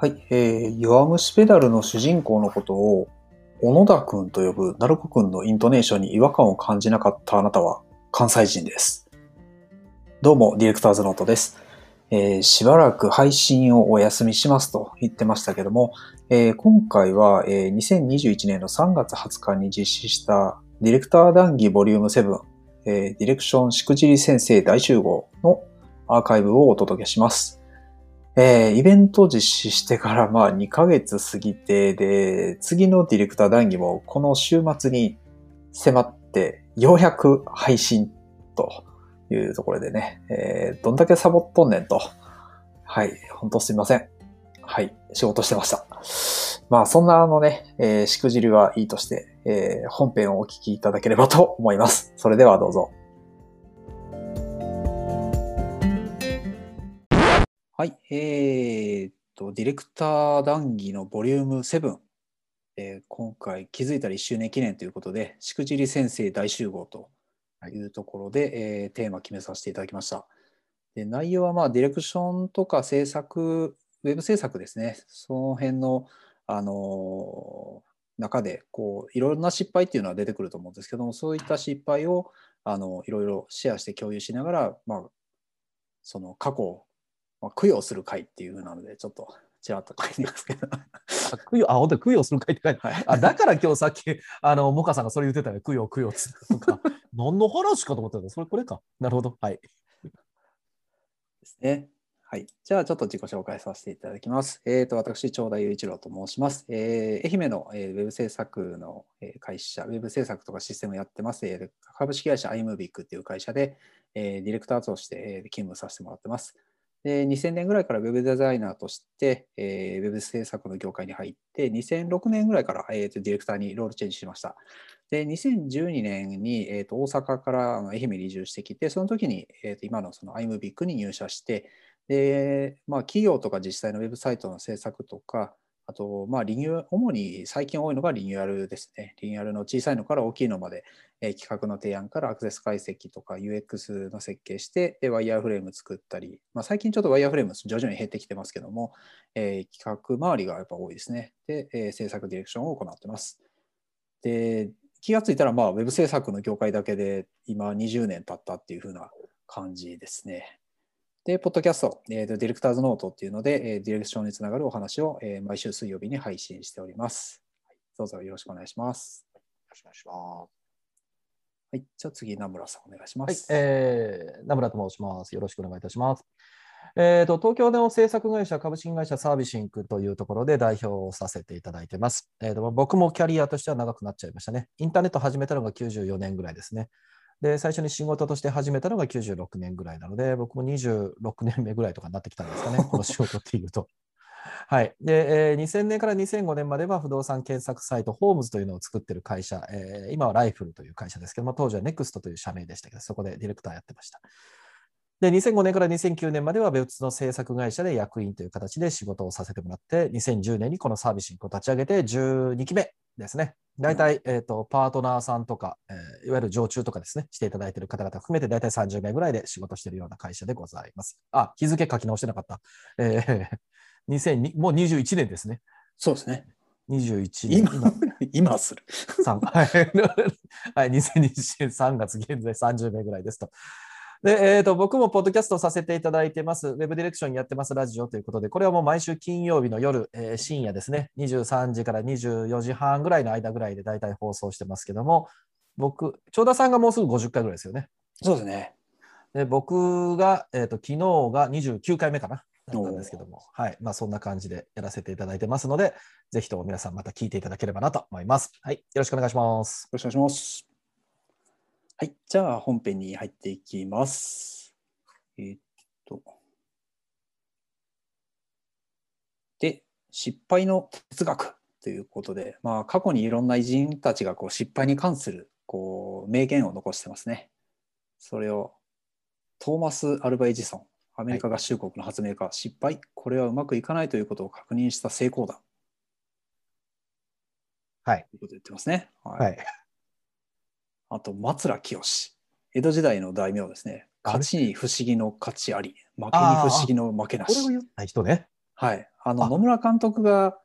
はい、えー、弱虫ペダルの主人公のことを、小野田くんと呼ぶ鳴子くんのイントネーションに違和感を感じなかったあなたは関西人です。どうも、ディレクターズノートです。えーしばらく配信をお休みしますと言ってましたけども、えー今回は、えー2021年の3月20日に実施したディレクター談義ボリューム7、えーディレクションしくじり先生大集合のアーカイブをお届けします。えーイベント実施してからまあ2ヶ月過ぎて、で、次のディレクター談義もこの週末に迫って、ようやく配信というところでね、えーどんだけサボっとんねんと。はい、本当すいません。はい、仕事してました。まあそんなあのね、えーしくじりはいいとして、えー本編をお聞きいただければと思います。それではどうぞ。はい、えーっと、ディレクター談義のボリューム7、えー今回気づいたら1周年記念ということで、しくじり先生大集合というところで、えーテーマ決めさせていただきました。で内容はまあディレクションとか制作、ウェブ制作ですね、その辺の、あのー中でこういろいろな失敗っていうのは出てくると思うんですけども、そういった失敗をあのいろいろシェアして共有しながら、まあ、その過去供養する会っていう風なので、ちょっとちらっと書いてますけど。あ供養あ、本当に供養する会って書いてはいあだから今日さっき、あの、モカさんがそれ言ってたよ。供養、供養っつとか。何の話かと思ったけど、それこれか。なるほど。はい。ですね。はい。じゃあ、ちょっと自己紹介させていただきます。えっ、と、私、長田雄一郎と申します。えー愛媛の、えーウェブ制作のえー会社、ウェブ制作とかシステムやってます、えー株式会社 iMovic っていう会社で、えーディレクターとしてえー勤務させてもらってます。で、2000年ぐらいからウェブデザイナーとして、えーウェブ制作の業界に入って、2006年ぐらいから、えーとディレクターにロールチェンジしました。で、2012年に、えーと大阪から愛媛に移住してきて、その時に、えーと今のその iMovic に入社して、で、まあ、企業とか自治体のウェブサイトの制作とか、あと、まあ、リニュー主に最近多いのがリニューアルですね。リニューアルの小さいのから大きいのまで、え企画の提案からアクセス解析とか UX の設計して、でワイヤーフレーム作ったり、まあ、最近ちょっとワイヤーフレーム徐々に減ってきてますけども、えー企画周りがやっぱ多いですね。で、えー制作ディレクションを行ってます。で、気がついたら、まあ、ウェブ制作の業界だけで今20年経ったっていう風な感じですね。で、ポッドキャスト、えーとディレクターズノートっていうので、えーディレクションにつながるお話を、えー毎週水曜日に配信しております。はいどうぞよろしくお願いします。よろしくお願いします。はい、じゃあ次、名村さんお願いしまはいす。。えー、名村と申します。よろしくお願いいたします。えーと、東京の制作会社、株式会社サービシンクというところで代表をさせていただいてます。えーと、僕もキャリアとしては長くなっちゃいましたね。インターネット始めたのが94年ぐらいですね。で、最初に仕事として始めたのが96年ぐらいなので、僕も26年目ぐらいとかになってきたんですかね、この仕事っていうと。はい。で、えー2000年から2005年までは不動産検索サイト、ホームズというのを作ってる会社、えー今はライフルという会社ですけども、当時はネクストという社名でしたけど、そこでディレクターやってました。で、2005年から2009年までは別の制作会社で役員という形で仕事をさせてもらって、2010年にこのサービスを立ち上げて12期目ですね。大体、えっ、と、パートナーさんとか、えーいわゆる常駐とかですね、していただいている方々含めて大体30名ぐらいで仕事しているような会社でございます。あ、日付書き直してなかった。えー、2002もう21年ですね。そうですね。21年。今、今 する。3はい、はい、2020年3月、現在30名ぐらいですと。で、えーと、僕もポッドキャストをさせていただいてます、ウェブディレクションやってますラジオということで、これはもう毎週金曜日の夜、えー深夜ですね、23時から24時半ぐらいの間ぐらいで大体放送してますけども、僕、長田さんがもうすぐ50回ぐらいですよね。そうですね。で僕が、えーと、昨日が29回目かな。だったんですけども、はい。まあ、そんな感じでやらせていただいてますので、ぜひとも皆さんまた聞いていただければなと思います。はい。よろしくお願いします。よろしくお願いします。はい、じゃあ本編に入っていきます。えーっと。で、失敗の哲学ということで、まあ、過去にいろんな偉人たちがこう失敗に関するこう名言を残してますね。それをトーマス・アルバ・エジソン、アメリカ合衆国の発明家、失敗、これはうまくいかないということを確認した成功だ。はい。ということを言ってますね。はいはい。あと、松浦清。江戸時代の大名ですね。勝ちに不思議の勝ちあり、負けに不思議の負けなし。これを言った人ね。はい。あの、あ野村監督が。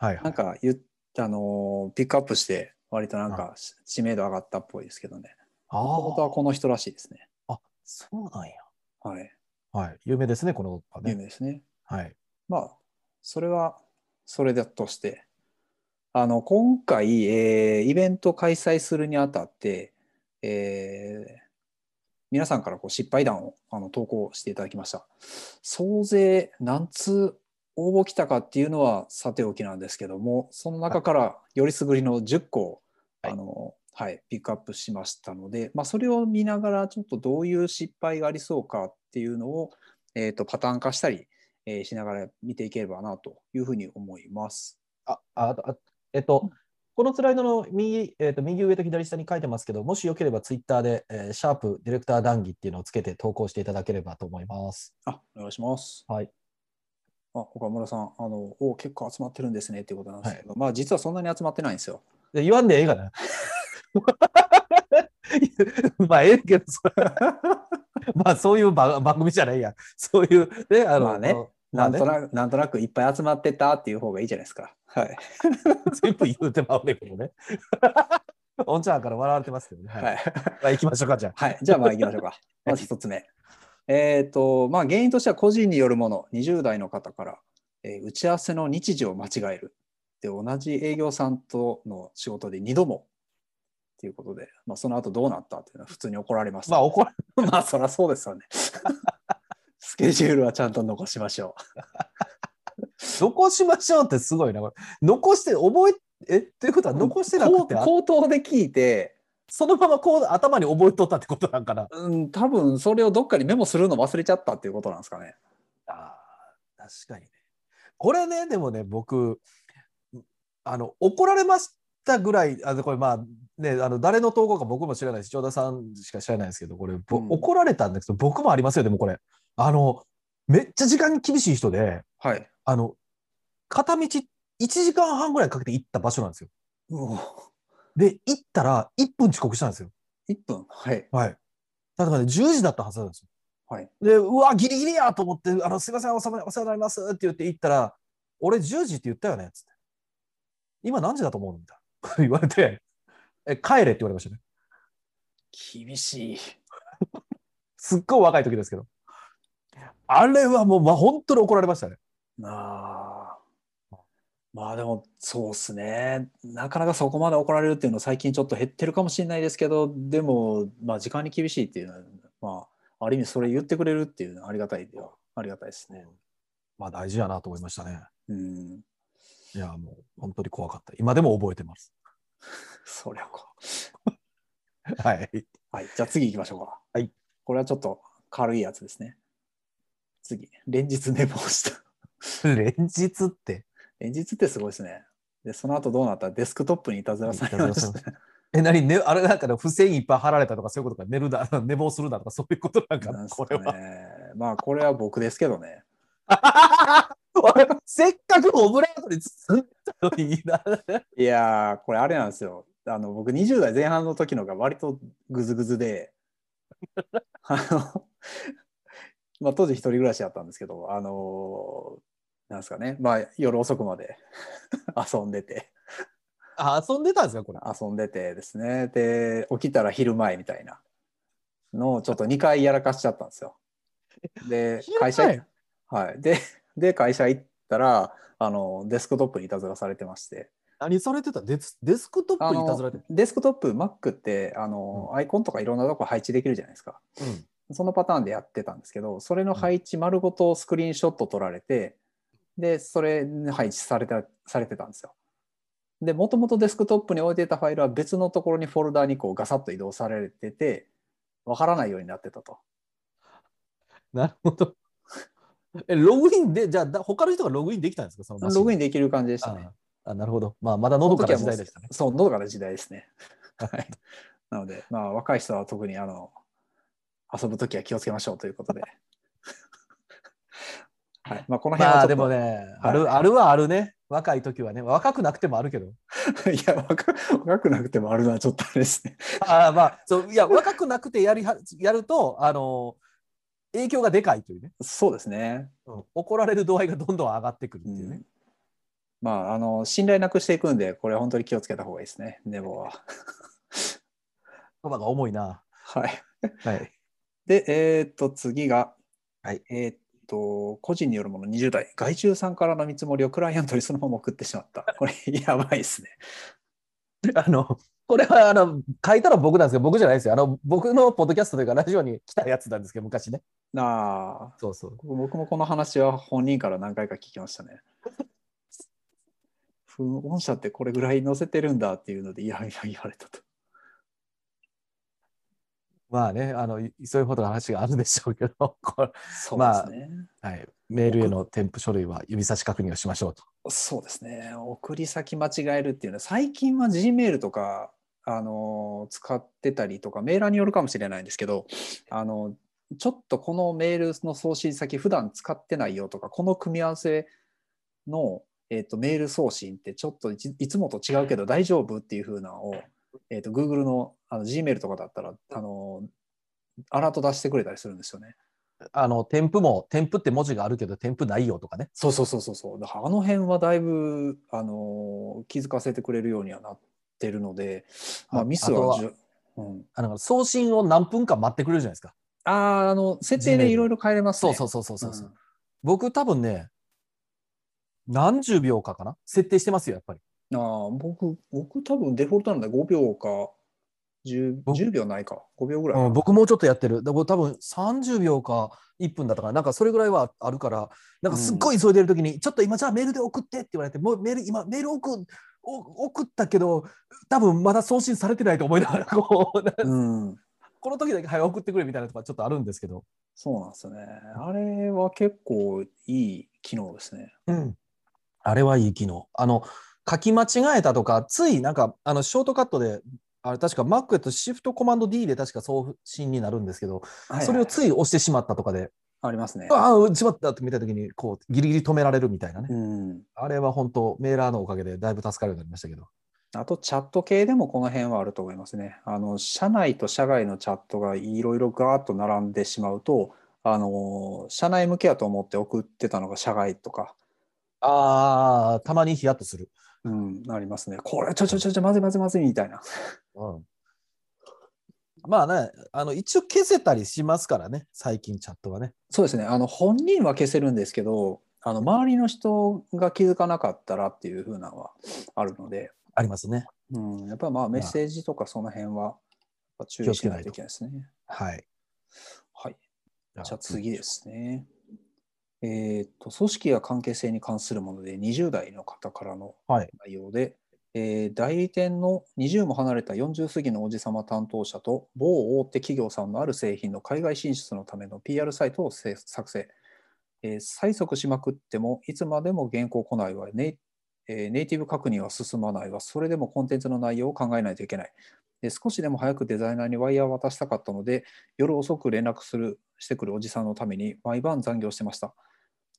なんか言っあのー、ピックアップして、割となんかし知名度上がったっぽいですけどね。あもともとはーこの人らしいですね。あ、そうなんや。はい。はい。有名ですね、この子有ね。名ですね。はい。まあ、それは、それだとして、あの、今回、えーイベント開催するにあたって、えー皆さんからこう失敗談をあの投稿していただきました。総勢何通応募来たかっていうのはさておきなんですけども、その中からよりすぐりの10個を、はいあの、はい、ピックアップしましたので、まあ、それを見ながらちょっとどういう失敗がありそうかっていうのを、えーとパターン化したり、えーしながら見ていければなというふうに思います。あ、あ、あえっと、このスライドの右,、えっと右上と左下に書いてますけど、もしよければツイッターで、えーシャープディレクター談義っていうのをつけて投稿していただければと思います。あ、お願いします。はい。あ、岡村さん、あの、お結構集まってるんですねっていうことなんですけど、まあ実はそんなに集まってないんですよ。で言わんでええがな。まあ、ええけど、まあ、そういう番番組じゃないや。そういう、ね、あの、まあねなんとなく、なんとなくいっぱい集まってたっていう方がいいじゃないですか。はい。全部言うてまうねんけどね。おんちゃんから笑われてますけどね。はい。はい。まあ、行きましょうか、じゃあ。はい。じゃあまあ行きましょうか。まず一つ目。えっと、まあ原因としては個人によるもの、20代の方から、えー打ち合わせの日時を間違える。で、同じ営業さんとの仕事で2度も。ということで、まあその後どうなったっていうのは普通に怒られました。まあ、怒らまあそりゃそうですよね。スケジュールはちゃんと残しましょ 残しましょうってすごいな。これ残して、覚え、えっていうことはう。残してなくて、あ口頭で聞いて、そのままこう頭に覚えとったってことなんかな。うん、多分それをどっかにメモするの忘れちゃったっていうことなんですかね。あー確かにね。これね、でもね、僕、あの怒られましたぐらい、あのこれまあね、あの誰の投稿か僕も知らないし、長田さんしか知らないですけど、これ、ぼうん怒られたんですけど、僕もありますよ、でもこれ。あの、めっちゃ時間に厳しい人で、はい。あの、片道1時間半ぐらいかけて行った場所なんですよ。で、行ったら1分遅刻したんですよ。1分？はい。はい。だからね、10時だったはずなんですよ。はい。で、うわ、ギリギリやと思って、あの、すいません、お世話お世話になりますって言って行ったら、俺10時って言ったよねつって。今何時だと思うみたいな。言われて、え、帰れって言われましたね。厳しい。すっごい若い時ですけど。あれはもう、まあ、本当に怒られましたね。ああ。まあでもそうっすね。なかなかそこまで怒られるっていうのは最近ちょっと減ってるかもしれないですけど、でも、まあ時間に厳しいっていうのは、まあ、ある意味それ言ってくれるっていうのはありがたいでは、ありがたいですね。まあ、大事やなと思いましたね。うん。いや、もう、本当に怖かった。今でも覚えてます。そりゃこはい。う。はい。じゃあ次行きましょうか。はい。これはちょっと軽いやつですね。次。連日寝坊した。連日って？連日ってすごいですね。で、その後どうなった？デスクトップにいたずらされました。え、何、ね、あれなんかね、付箋いっぱい貼られたとか、そういうことか、寝るだ、寝坊するだとか、そういうことなんか？な、なんすこれは。かね。まあ、これは僕ですけどね。俺せっかくオブラートに包んだのにいいな。いやー、これあれなんですよ。あの僕20代前半の時のが割とグズグズで、あの、まあ当時一人暮らしだったんですけど、あのーなんですかね、まあ夜遅くまで 遊んでて、あ、遊んでたんですか、これ。遊んでてですね、で、起きたら昼前みたいなのをちょっと2回やらかしちゃったんですよ。で、会社はい。で、で、会社行ったら、あの、デスクトップにいたずらされてまして、何されてた？デスデスクトッあプにいたずらのれてデスクトップ、Mac ってあの、アイコンとかいろんなとこ配置できるじゃないですか。うん。そのパターンでやってたんですけど、それの配置丸ごとスクリーンショット撮られて、で、それに配置されたされてたんですよ。で、もともとデスクトップに置いていたファイルは別のところにフォルダにこうガサッと移動されてて、わからないようになってたと。なるほど。え、ログインで、じゃあ、だ他の人がログインできたんですか、そのログインできる感じでしたね。ああ、なるほど。まあ、まだのどかな時代でしたね。そう、のどかな時代ですね。はい。なので、まあ、若い人は特にあの遊ぶときは気をつけましょうということで。はい。まあ、この辺は。まあでもね、ある、あるはあるね。若い時はね。若くなくてもあるけど。いや若、若くなくてもあるのはちょっとあれですね。ああまあそういや若くなくてやりはやるとあの影響がでかいというね、そうですね。うん怒られる度合いがどんどん上がってくるってういうね。ん、まあ、あの、信頼なくしていくんで、これ本当に気をつけた方がいいですね、ネボは。言葉が重いな。はい。はい。で、えーっと、次が、はいえーっと、個人によるもの20代、外注さんからの見積もりをクライアントにそのまま送ってしまった。これ、やばいですね。あの、これはあの書いたのは僕なんですけど、僕じゃないですよ。あの僕のポッドキャストというか、ラジオに来たやつなんですけど、昔ね。ああ、そうそう。僕もこの話は本人から何回か聞きましたね。本社ってこれぐらい載せてるんだっていうので、いやいや言われたと。まあね、あのいそういうことの話があるでしょうけど、これそうですね。はい、メールへの添付書類は指差し確認をしましょうと。そうですね。送り先間違えるっていうのは、最近は Gmail とか、あの使ってたりとか、メーラーによるかもしれないんですけど、あのちょっとこのメールの送信先、普段使ってないよとか、この組み合わせの、えー、とメール送信ってちょっといついつもと違うけど大丈夫っていう風なのを、えー、と Google のあの Gmail とかだったら、あのアラート出してくれたりするんですよね。あの添付も、添付って文字があるけど、添付ないよとかね。そうそうそうそうそう。だからあの辺はだいぶあの気づかせてくれるようにはなってるので、まあ、あミスはうん、あの送信を何分間待ってくれるじゃないですか。あああの設定でいろいろ変えれますね。そうそうそうそうそうそう。僕多分ね、何十秒かかな？設定してますよ、やっぱり。うん、ああ僕僕多分デフォルトなんで5秒か 10, 僕10秒ないか5秒ぐらいうん、僕もうちょっとやってる。だ多分30秒か1分だったから、なんかそれぐらいはあるから、なんかすっごい急いでるときに、ちょっと今じゃあメールで送ってって言われて、もうメール、今メール送お送ったけど、多分まだ送信されてないと思いながら、こう、うん、この時だけ早く送ってくれみたいなとかちょっとあるんですけど、そうなんですよね。あれは結構いい機能ですね。うん、あれはいい機能。あの、書き間違えたとか、ついなんか、あの、ショートカットで、あれ確か Mac やとシフトコマンド D で確か送信になるんですけど、はいそれをつい押してしまったとかで、ありますね。ああ、しまったって見たときに、こう、ギリギリ止められるみたいなね。うん、あれは本当、メーラーのおかげでだいぶ助かるようになりましたけど。あとチャット系でもこの辺はあると思いますね。あの社内と社外のチャットがいろいろガーッと並んでしまうと、あの社内向けやと思って送ってたのが社外とか、ああ、たまにヒヤッとする。うん、ありますね。これちょちょちょちょまずいまずいまずいみたいな。うん。まあね、あの一応消せたりしますからね、最近チャットはね。そうですね。あの本人は消せるんですけど、あの周りの人が気づかなかったらっていう風なのはあるので、ありますね。うん、やっぱまあメッセージとかその辺は注意しないといけないですね。はい。はい。じゃあ次ですね。えっと、組織や関係性に関するもので20代の方からのはい。内容で、えー代理店の20も離れた40過ぎのおじさま担当者と某大手企業さんのある製品の海外進出のための PR サイトをせ作成。えー催促しまくってもいつまでも原稿来ないわネイ,、えーネイティブ確認は進まないわそれでもコンテンツの内容を考えないといけないで少しでも早くデザイナーにワイヤーを渡したかったので夜遅く連絡するしてくるおじさんのために毎晩残業してました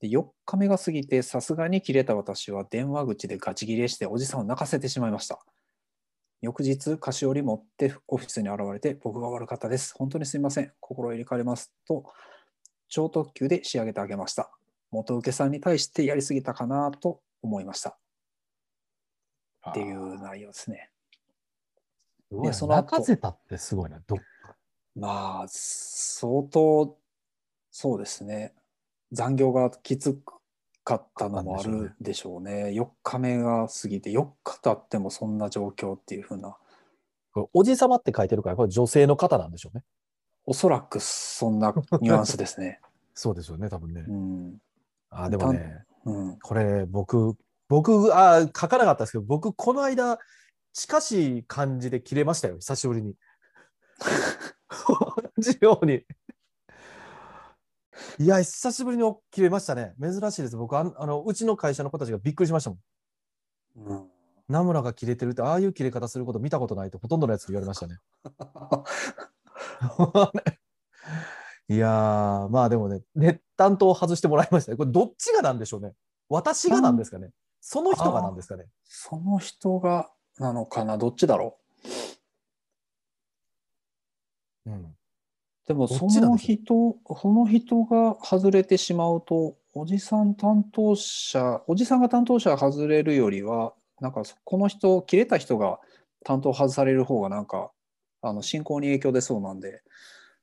で4日目が過ぎてさすがに切れた私は電話口でガチ切れしておじさんを泣かせてしまいました。翌日菓子折り持ってオフィスに現れて僕が悪かったです。本当にすみません。心入れ替えます。と超特急で仕上げてあげました。元請けさんに対してやりすぎたかな。と思いました。っていう内容ですね。すごい。なでその後泣かせたってすごいな。どまあ相当そうですね残業がきつかったのもあるでしょうね4日目が過ぎて4日経ってもそんな状況っていうふうなおじさまって書いてるから、これ女性の方なんでしょうね。おそらくそんなニュアンスですね そうですよね、多分ね。うんあでもね、うんこれ僕、僕、あ書かなかったですけど、僕、この間、近しい感じで切れましたよ、久しぶりに。同じように。いや、久しぶりに切れましたね。珍しいです。僕あの、うちの会社の子たちがびっくりしましたもん。うんナムラが切れてるって、ああいう切れ方すること見たことないって、ほとんどのやつに言われましたね。いやー、まあでもね、ね、担当外してもらいましたね。これ、どっちがなんでしょうね。私がなんですかね。その人がなんですかね。その人がなのかなどっちだろうん。うでもその人、その人が外れてしまうと、おじさん担当者、おじさんが担当者外れるよりは、なんかそこの人、切れた人が担当外される方がなんか、あの進行に影響出そうなんで、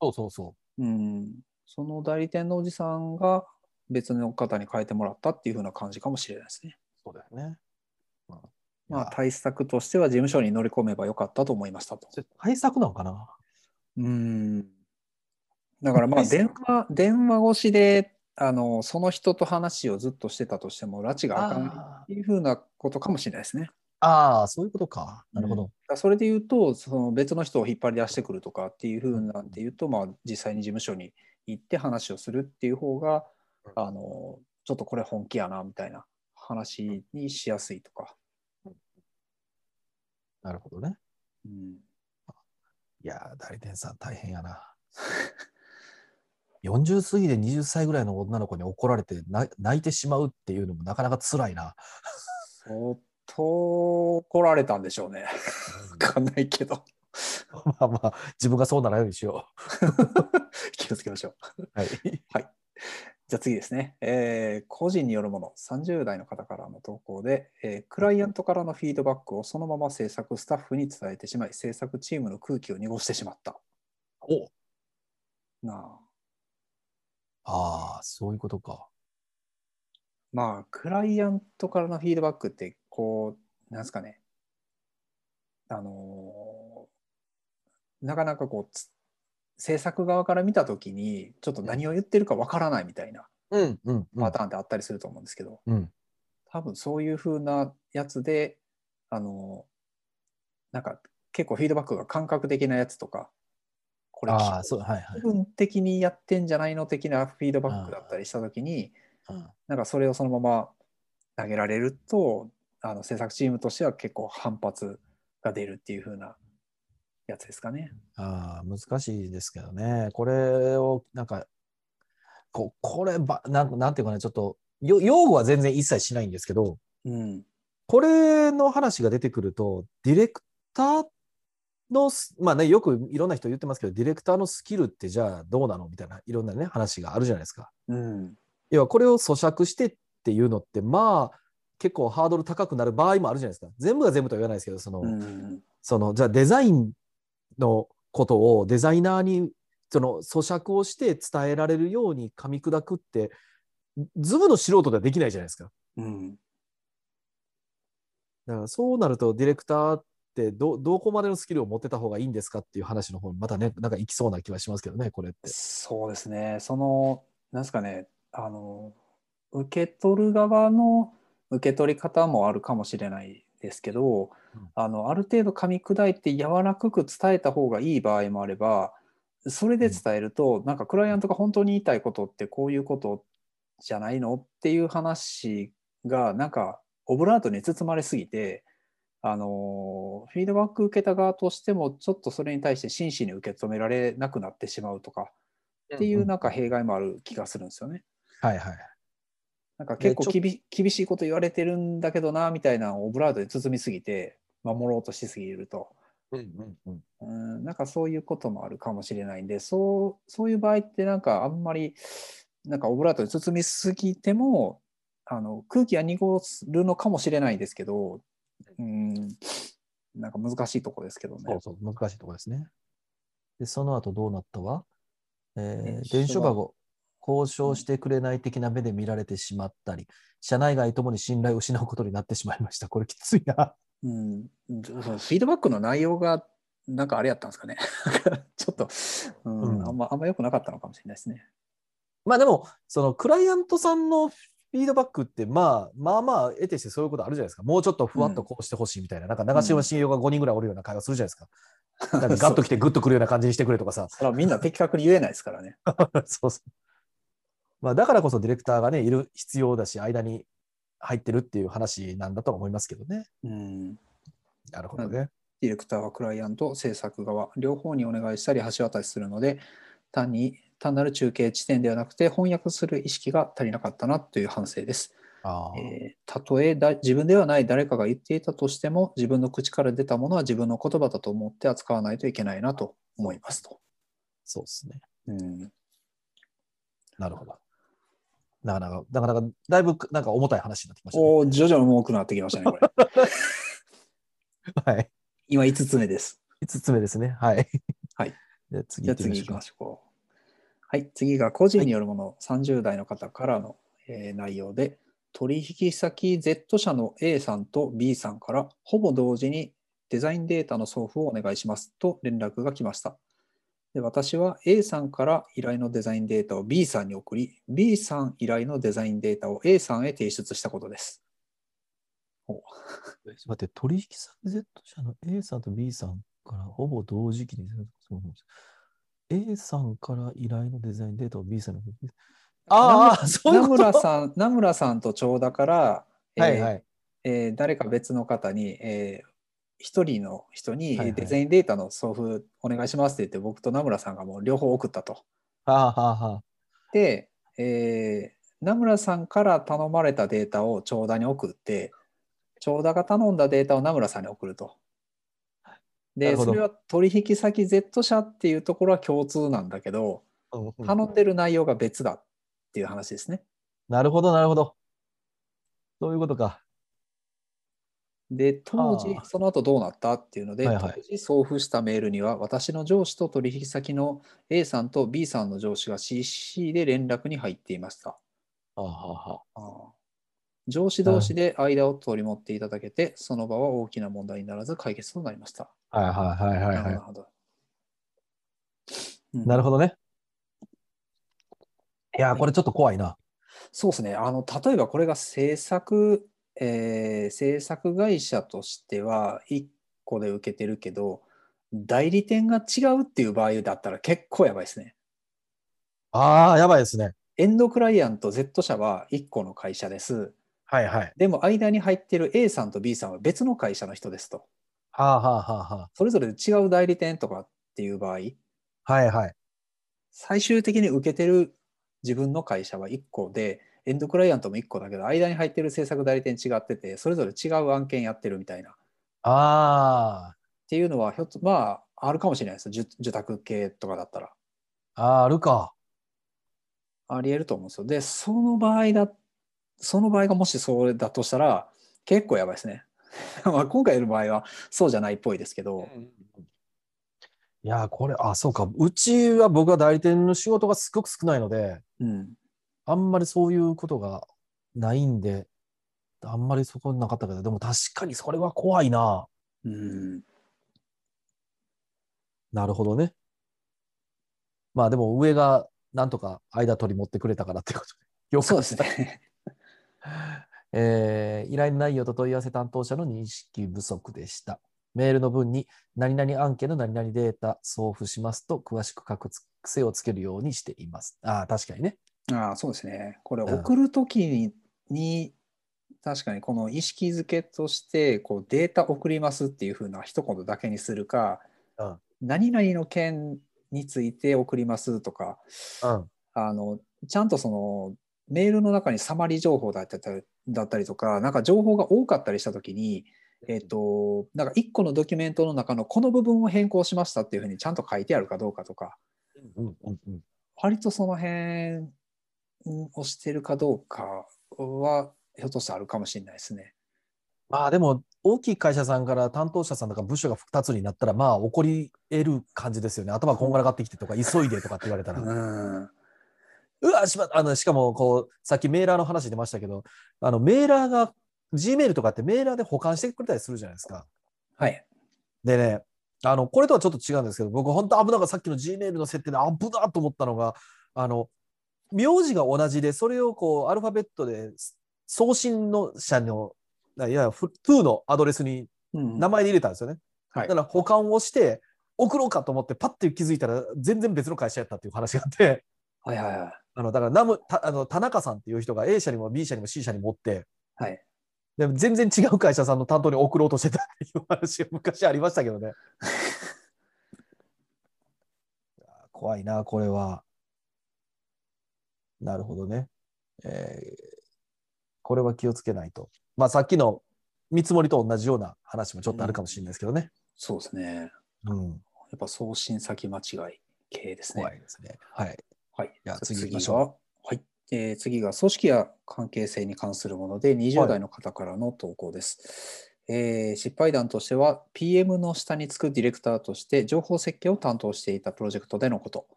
そうそうそうん、その代理店のおじさんが別の方に変えてもらったっていう風な感じかもしれないですね。う。そうだよね。うんまあ対策としては事務所に乗り込めばよかったと思いましたと。対策なのかな？うん。だからまあ 対電策話、電話越しで、あの、その人と話をずっとしてたとしても、拉致が開かないあっていうふうなことかもしれないですね。あー、そういうことか。なるほど。だからそれで言うと、その別の人を引っ張り出してくるとかっていうふうなんて言うと、まあ実際に事務所に行って話をするっていう方がうん、あの、ちょっとこれ本気やなみたいな話にしやすいとか。なるほどね。うんいやー、代理店さん大変やな。40過ぎで20歳ぐらいの女の子に怒られてな泣いてしまうっていうのもなかなか辛いな。相当怒られたんでしょうね。わかんないけど。まあまあ、自分がそうならないようにしよ 気をつけましょう。う。はい。はい。じゃあ次ですね、えー個人によるもの、30代の方からの投稿で、えークライアントからのフィードバックをそのまま制作スタッフに伝えてしまい、制作チームの空気を濁してしまった。おなあああ、そういうことか。まあ、クライアントからのフィードバックって、こう、なんですかね、あのーなかなかこう、つ制作側から見たときに、ちょっと何を言ってるかわからないみたいなうんうんうんパターンってあったりすると思うんですけど、うん。多分そういう風なやつで、あの、なんか結構フィードバックが感覚的なやつとか、これああ、そう、はいはい気。分的にやってんじゃないの的なフィードバックだったりしたときに、うんなんかそれをそのまま投げられると、あの制作チームとしては結構反発が出るっていう風なやつですかね。ああ、難しいですけどね。これを、なんか、ここればなん、なんていうかね、ちょっと、よ用語は全然一切しないんですけど、うん。これの話が出てくると、ディレクターのス、まあね、よくいろんな人言ってますけど、ディレクターのスキルってじゃあどうなの？みたいな、いろんなね、話があるじゃないですか。うん。要はこれを咀嚼してっていうのって、まあ、結構ハードル高くなる場合もあるじゃないですか。全部が全部とは言わないですけど、その、うん。そのじゃあデザインのことをデザイナーにその咀嚼をして伝えられるように噛み砕くってズブの素人ではできないじゃないですか。うん。だからそうなるとディレクターってどどこまでのスキルを持ってた方がいいんですかっていう話の方にまたねなんか行きそうな気はしますけどねこれって。そうですね。その、なんですかね、あの、受け取る側の受け取り方もあるかもしれないですけど、うんあの、ある程度噛み砕いて柔らかく伝えた方がいい場合もあれば、それで伝えると、なんかクライアントが本当に言いたいことってこういうことじゃないのっていう話が、なんか、オブラートに包まれすぎて、あの、フィードバック受けた側としても、ちょっとそれに対して真摯に受け止められなくなってしまうとか、っていうなんか弊害もある気がするんですよね。はいはい。なんか結構厳しいこと言われてるんだけどな、みたいなのをオブラートで包みすぎて、守ろうとしすぎると。うんうんうんうん、なんかそういうこともあるかもしれないんで、そうそういう場合ってなんかあんまり、なんかオブラートで包みすぎても、あの空気は濁るのかもしれないですけど、うん、なんか難しいとこですけどね。そうそう難しいところですね。でその後どうなったわ、えー伝書箱交渉してくれない的な目で見られてしまったり、社内外ともに信頼を失うことになってしまいました。これきついな。うん、フィードバックの内容がなんかあれやったんですかね。ちょっと、うんうんあんまあんま良くなかったのかもしれないですね。まあでも、そのクライアントさんのフィードバックって、まあまあまあ、得てしてそういうことあるじゃないですか。もうちょっとふわっとこうしてほしいみたいな、なんか長嶋茂雄が5人ぐらいおるような会話するじゃないですか。なんかガッときてグッとくるような感じにしてくれとかさ。みんな的確に言えないですからね。そうそう。まあだからこそディレクターがね、いる必要だし、間に入ってるっていう話なんだとは思いますけどね。うん、なるほどね。ディレクターはクライアント、制作側、両方にお願いしたり橋渡しするので、単に単なる中継地点ではなくて翻訳する意識が足りなかったなという反省です。たとえだ自分ではない誰かが言っていたとしても、自分の口から出たものは自分の言葉だと思って扱わないといけないなと思いますと。そうですね。うん。なるほど。なかなか、なかなか、だいぶなんか重たい話になってきました、ね。おー徐々に重くなってきましたね、これ。はい。今5つ目です。5つ目ですね。はい。はい。じゃ次行きま。しょう。はい、次が個人によるもの、30代の方からの、えー内容で、取引先 Z 社の A さんと B さんからほぼ同時にデザインデータの送付をお願いしますと連絡が来ました。で私は A さんから依頼のデザインデータを B さんに送り、B さん依頼のデザインデータを A さんへ提出したことです。ちょっと待って、取引先 Z 社の A さんと B さんからほぼ同時期に、そうなんです A さんから依頼のデザインデータを B さんに。ああ、そういう名村さん、名村さんと長田から、えーはいはい。えー誰か別の方に、えー一人の人にはいはいデザインデータの送付お願いしますって言って、僕と名村さんがもう両方送ったと。はあ、はあはあ、で、えー名村さんから頼まれたデータを長田に送って、長田が頼んだデータを名村さんに送ると。で、それは取引先 Z 社っていうところは共通なんだけど、頼んでる内容が別だっていう話ですね。なるほど、なるほど。そういうことか。で、当時その後どうなったっていうので、はいはい当時送付したメールには、私の上司と取引先の A さんと B さんの上司が CC で連絡に入っていました。ああ上司同士で間を取り持っていただけて、その場は大きな問題にならず解決となりました。はいはいはいはいはなるほど。うんい。なるほどね。いやー、これちょっと怖いな。そうですね。あの、例えばこれが制作、えー制作会社としては1個で受けてるけど、代理店が違うっていう場合だったら結構やばいですね。ああ、やばいですね。エンドクライアント Z 社は1個の会社です。はいはい。でも間に入ってる A さんと B さんは別の会社の人ですと。はあはあはあはそれぞれ違う代理店とかっていう場合、あ。はいはい。最終的に受けてる自分の会社は1個で、エンドクライアントも1個だけど、間に入ってる制作代理店違ってて、それぞれ違う案件やってるみたいな。っあていうのは、ひょっと、まあ、あるかもしれないです。受受託系とかだったら。あ、ああ、あるか。ありえると思うんですよ。で、その場合だ、その場合がもしそれだとしたら、結構やばいですね。まあ今回の場合はそうじゃないっぽいですけど、いやー、これ、あ、そうか。うちは僕は代理店の仕事がすごく少ないので、うん。あんまりそういうことがないんで、あんまりそこなかったけど、でも確かにそれは怖いな。うん。なるほどね。まあでも上がなんとか間取り持ってくれたからってことで。よかそうですね。えー依頼内容と問い合わせ担当者の認識不足でした。メールの文に何々案件の何々データ送付しますと詳しく書く癖をつけるようにしています。ああ、確かにね。ああ、そうですね。これ、うん送るときに、に確かにこの意識づけとして、こうデータ送りますっていうふうな一言だけにするか、うん何々の件について送りますとか、うん。あのちゃんとそのメールの中にサマリー情報だったりだったりとか、なんか情報が多かったりしたときに、えっ、と、なんか1個のドキュメントの中のこの部分を変更しましたっていうふうにちゃんと書いてあるかどうかとか、うんうんうん。割とその辺をしてるかどうかは、ひょっとしたらあるかもしれないですね。まあでも、大きい会社さんから担当者さんとか部署が2つになったら、まあ起こり得る感じですよね。頭こんがらがってきてとか、急いでとかって言われたら。うん。うわしまあのしかもこう、さっきメーラーの話出ましたけど、あのメーラーが、Gmail とかってメーラーで保管してくれたりするじゃないですか。はい。でね、あのこれとはちょっと違うんですけど、僕、本当危なかった、さっきの Gmail の設定で危なと思ったのが、あの名字が同じで、それをこうアルファベットで送信の者の、いや、フ to のアドレスにうん名前で入れたんですよね。はいだから保管をして、送ろうかと思って、パッて気づいたら、全然別の会社やったっていう話があって、はいはいはい。あのだからナムたあの田中さんっていう人が A 社にも B 社にも C 社にもおって、はい。でも全然違う会社さんの担当に送ろうとしてたっていう話が昔ありましたけどね。怖いな、これは。なるほどね。えーこれは気をつけないと。まあさっきの見積もりと同じような話もちょっとあるかもしれないですけどね。そうですね。うん。やっぱ送信先間違い。系ですね。怖いですね。はい。はい。じゃあ次次行きましょうが、はい。えー次が組織や関係性に関するもので、20はい代の方からの投稿です。えー失敗談としては、PM の下につくディレクターとして情報設計を担当していたプロジェクトでのこと。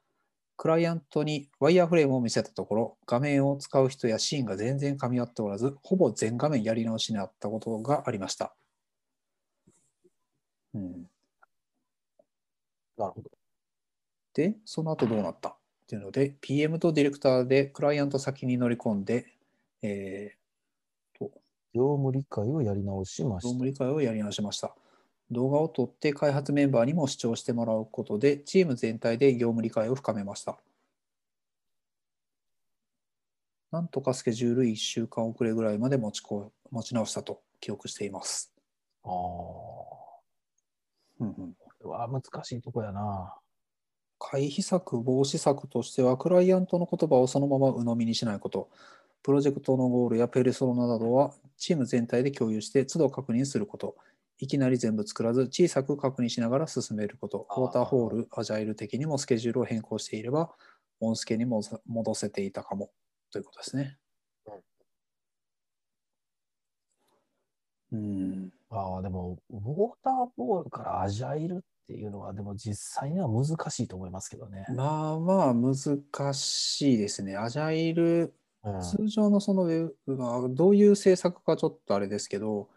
クライアントにワイヤーフレームを見せたところ、画面を使う人やシーンが全然噛み合っておらず、ほぼ全画面やり直しになったことがありました。うん、なるほど。で、その後どうなった？っていうので、PM とディレクターでクライアント先に乗り込んで、え業務理解をやり直しまー、業した務。理解をやり直しました。動画を撮って開発メンバーにも視聴してもらうことで、チーム全体で業務理解を深めました。なんとかスケジュール1週間遅れぐらいまで持ちこ持ち直したと記憶しています。ああ。こうんうんれは難しいとこやな。回避策、防止策としては、クライアントの言葉をそのまま鵜呑みにしないこと、プロジェクトのゴールやペルソナなどはチーム全体で共有して都度確認すること、いきなり全部作らず小さく確認しながら進めること、ウォーターホール、アジャイル的にもスケジュールを変更していれば、オンスケにも戻せていたかも。ということですね。うん、ああ、でも、ウォーターボールからアジャイルっていうのは、でも実際には難しいと思いますけどね。まあまあ難しいですね。アジャイル、うん通常のそのウェブがどういう制作かちょっとあれですけど、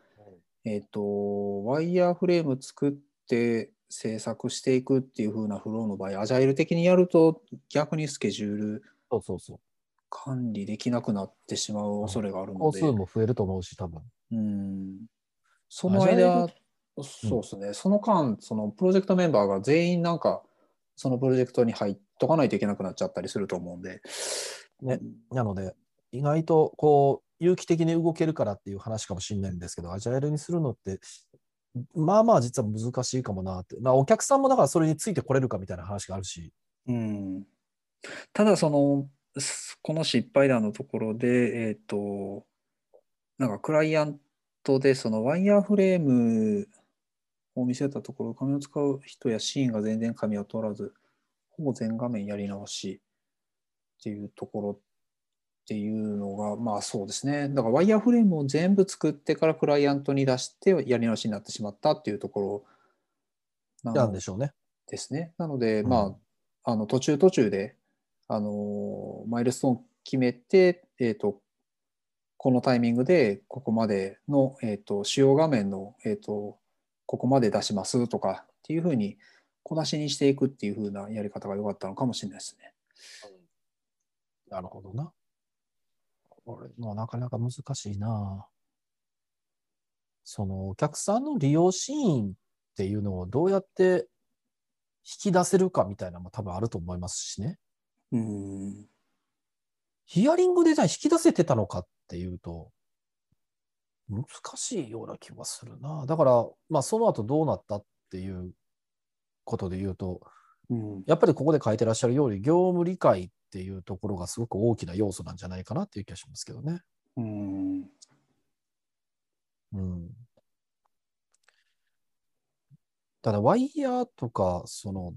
えっ、と、ワイヤーフレーム作って制作していくっていう風なフローの場合、アジャイル的にやると逆にスケジュールそうそうそう。管理できなくなってしまう恐れがあるので、個数も増えると思うし、多分。うん、その間ル、そうですね、その間、そのプロジェクトメンバーが全員なんか、そのプロジェクトに入っとかないといけなくなっちゃったりすると思うんで、ねなので、意外とこう、有機的に動けるからっていう話かもしれないんですけど、アジャイルにするのって、まあまあ実は難しいかもなって。まあお客さんもだからそれについてこれるかみたいな話があるし。うん、ただそのすこの失敗談のところで、えっ、となんかクライアントでそのワイヤーフレームを見せたところ紙を使う人やシーンが全然紙を通らずほぼ全画面やり直しっていうところっていうのがまあそうですねだからワイヤーフレームを全部作ってからクライアントに出してやり直しになってしまったっていうところなんでしょうね。ですね。なので、うんまあ、あの途中途中で、あのマイルストーン決めて、えー、とこのタイミングでここまでの、えー、と主要画面の、えー、とここまで出しますとかっていうふうに小出しにしていくっていうふうなやり方が良かったのかもしれないですね。なるほどな。これもなかなか難しいな。そのお客さんの利用シーンっていうのをどうやって引き出せるかみたいなのも多分あると思いますしね。うんヒアリングデザイン引き出せてたのかっていうと、難しいような気はするな。だから、まあその後どうなったっていうことで言うと、うんやっぱりここで書いてらっしゃるように、業務理解っていうところがすごく大きな要素なんじゃないかなっていう気がしますけどね。うんうん。ただ、ワイヤーとか、その、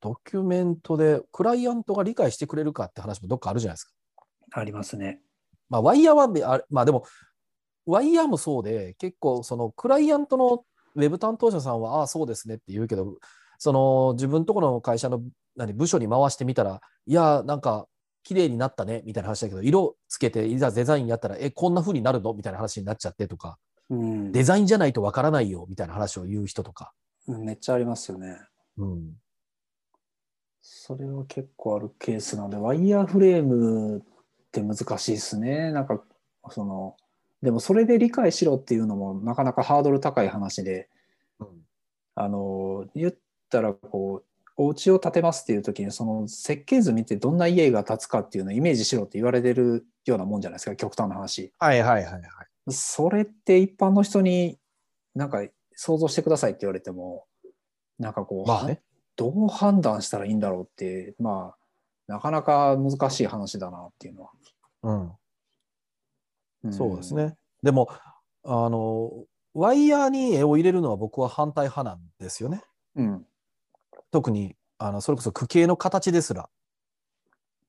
ドキュメントで、クライアントが理解してくれるかって話もどっかあるじゃないですか。ありますね。まあ、ワイヤーはまあでも、ワイヤーもそうで、結構、その、クライアントのウェブ担当者さんは、ああ、そうですねって言うけど、その、自分とこの会社の何部署に回してみたら、いや、なんか、綺麗になったねみたいな話だけど、色つけて、いざデザインやったら、え、こんな風になるの？みたいな話になっちゃってとか、うんデザインじゃないとわからないよみたいな話を言う人とか。めっちゃありますよね。うん。それは結構あるケースなので、ワイヤーフレームって難しいですね。なんか、その、でもそれで理解しろっていうのもなかなかハードル高い話で、あの、言ったらこう、お家を建てますっていう時に、その設計図見てどんな家が建つかっていうのをイメージしろって言われてるようなもんじゃないですか、極端な話。はいはいはいはい。それって一般の人になんか想像してくださいって言われても、なんかこう、まあね。どう判断したらいいんだろうって、まあ、なかなか難しい話だなっていうのは。うん。んそうです。ね。でも、あの、ワイヤーに絵を入れるのは僕は反対派なんですよね。うん。特にあのそれこそ区形の形ですら、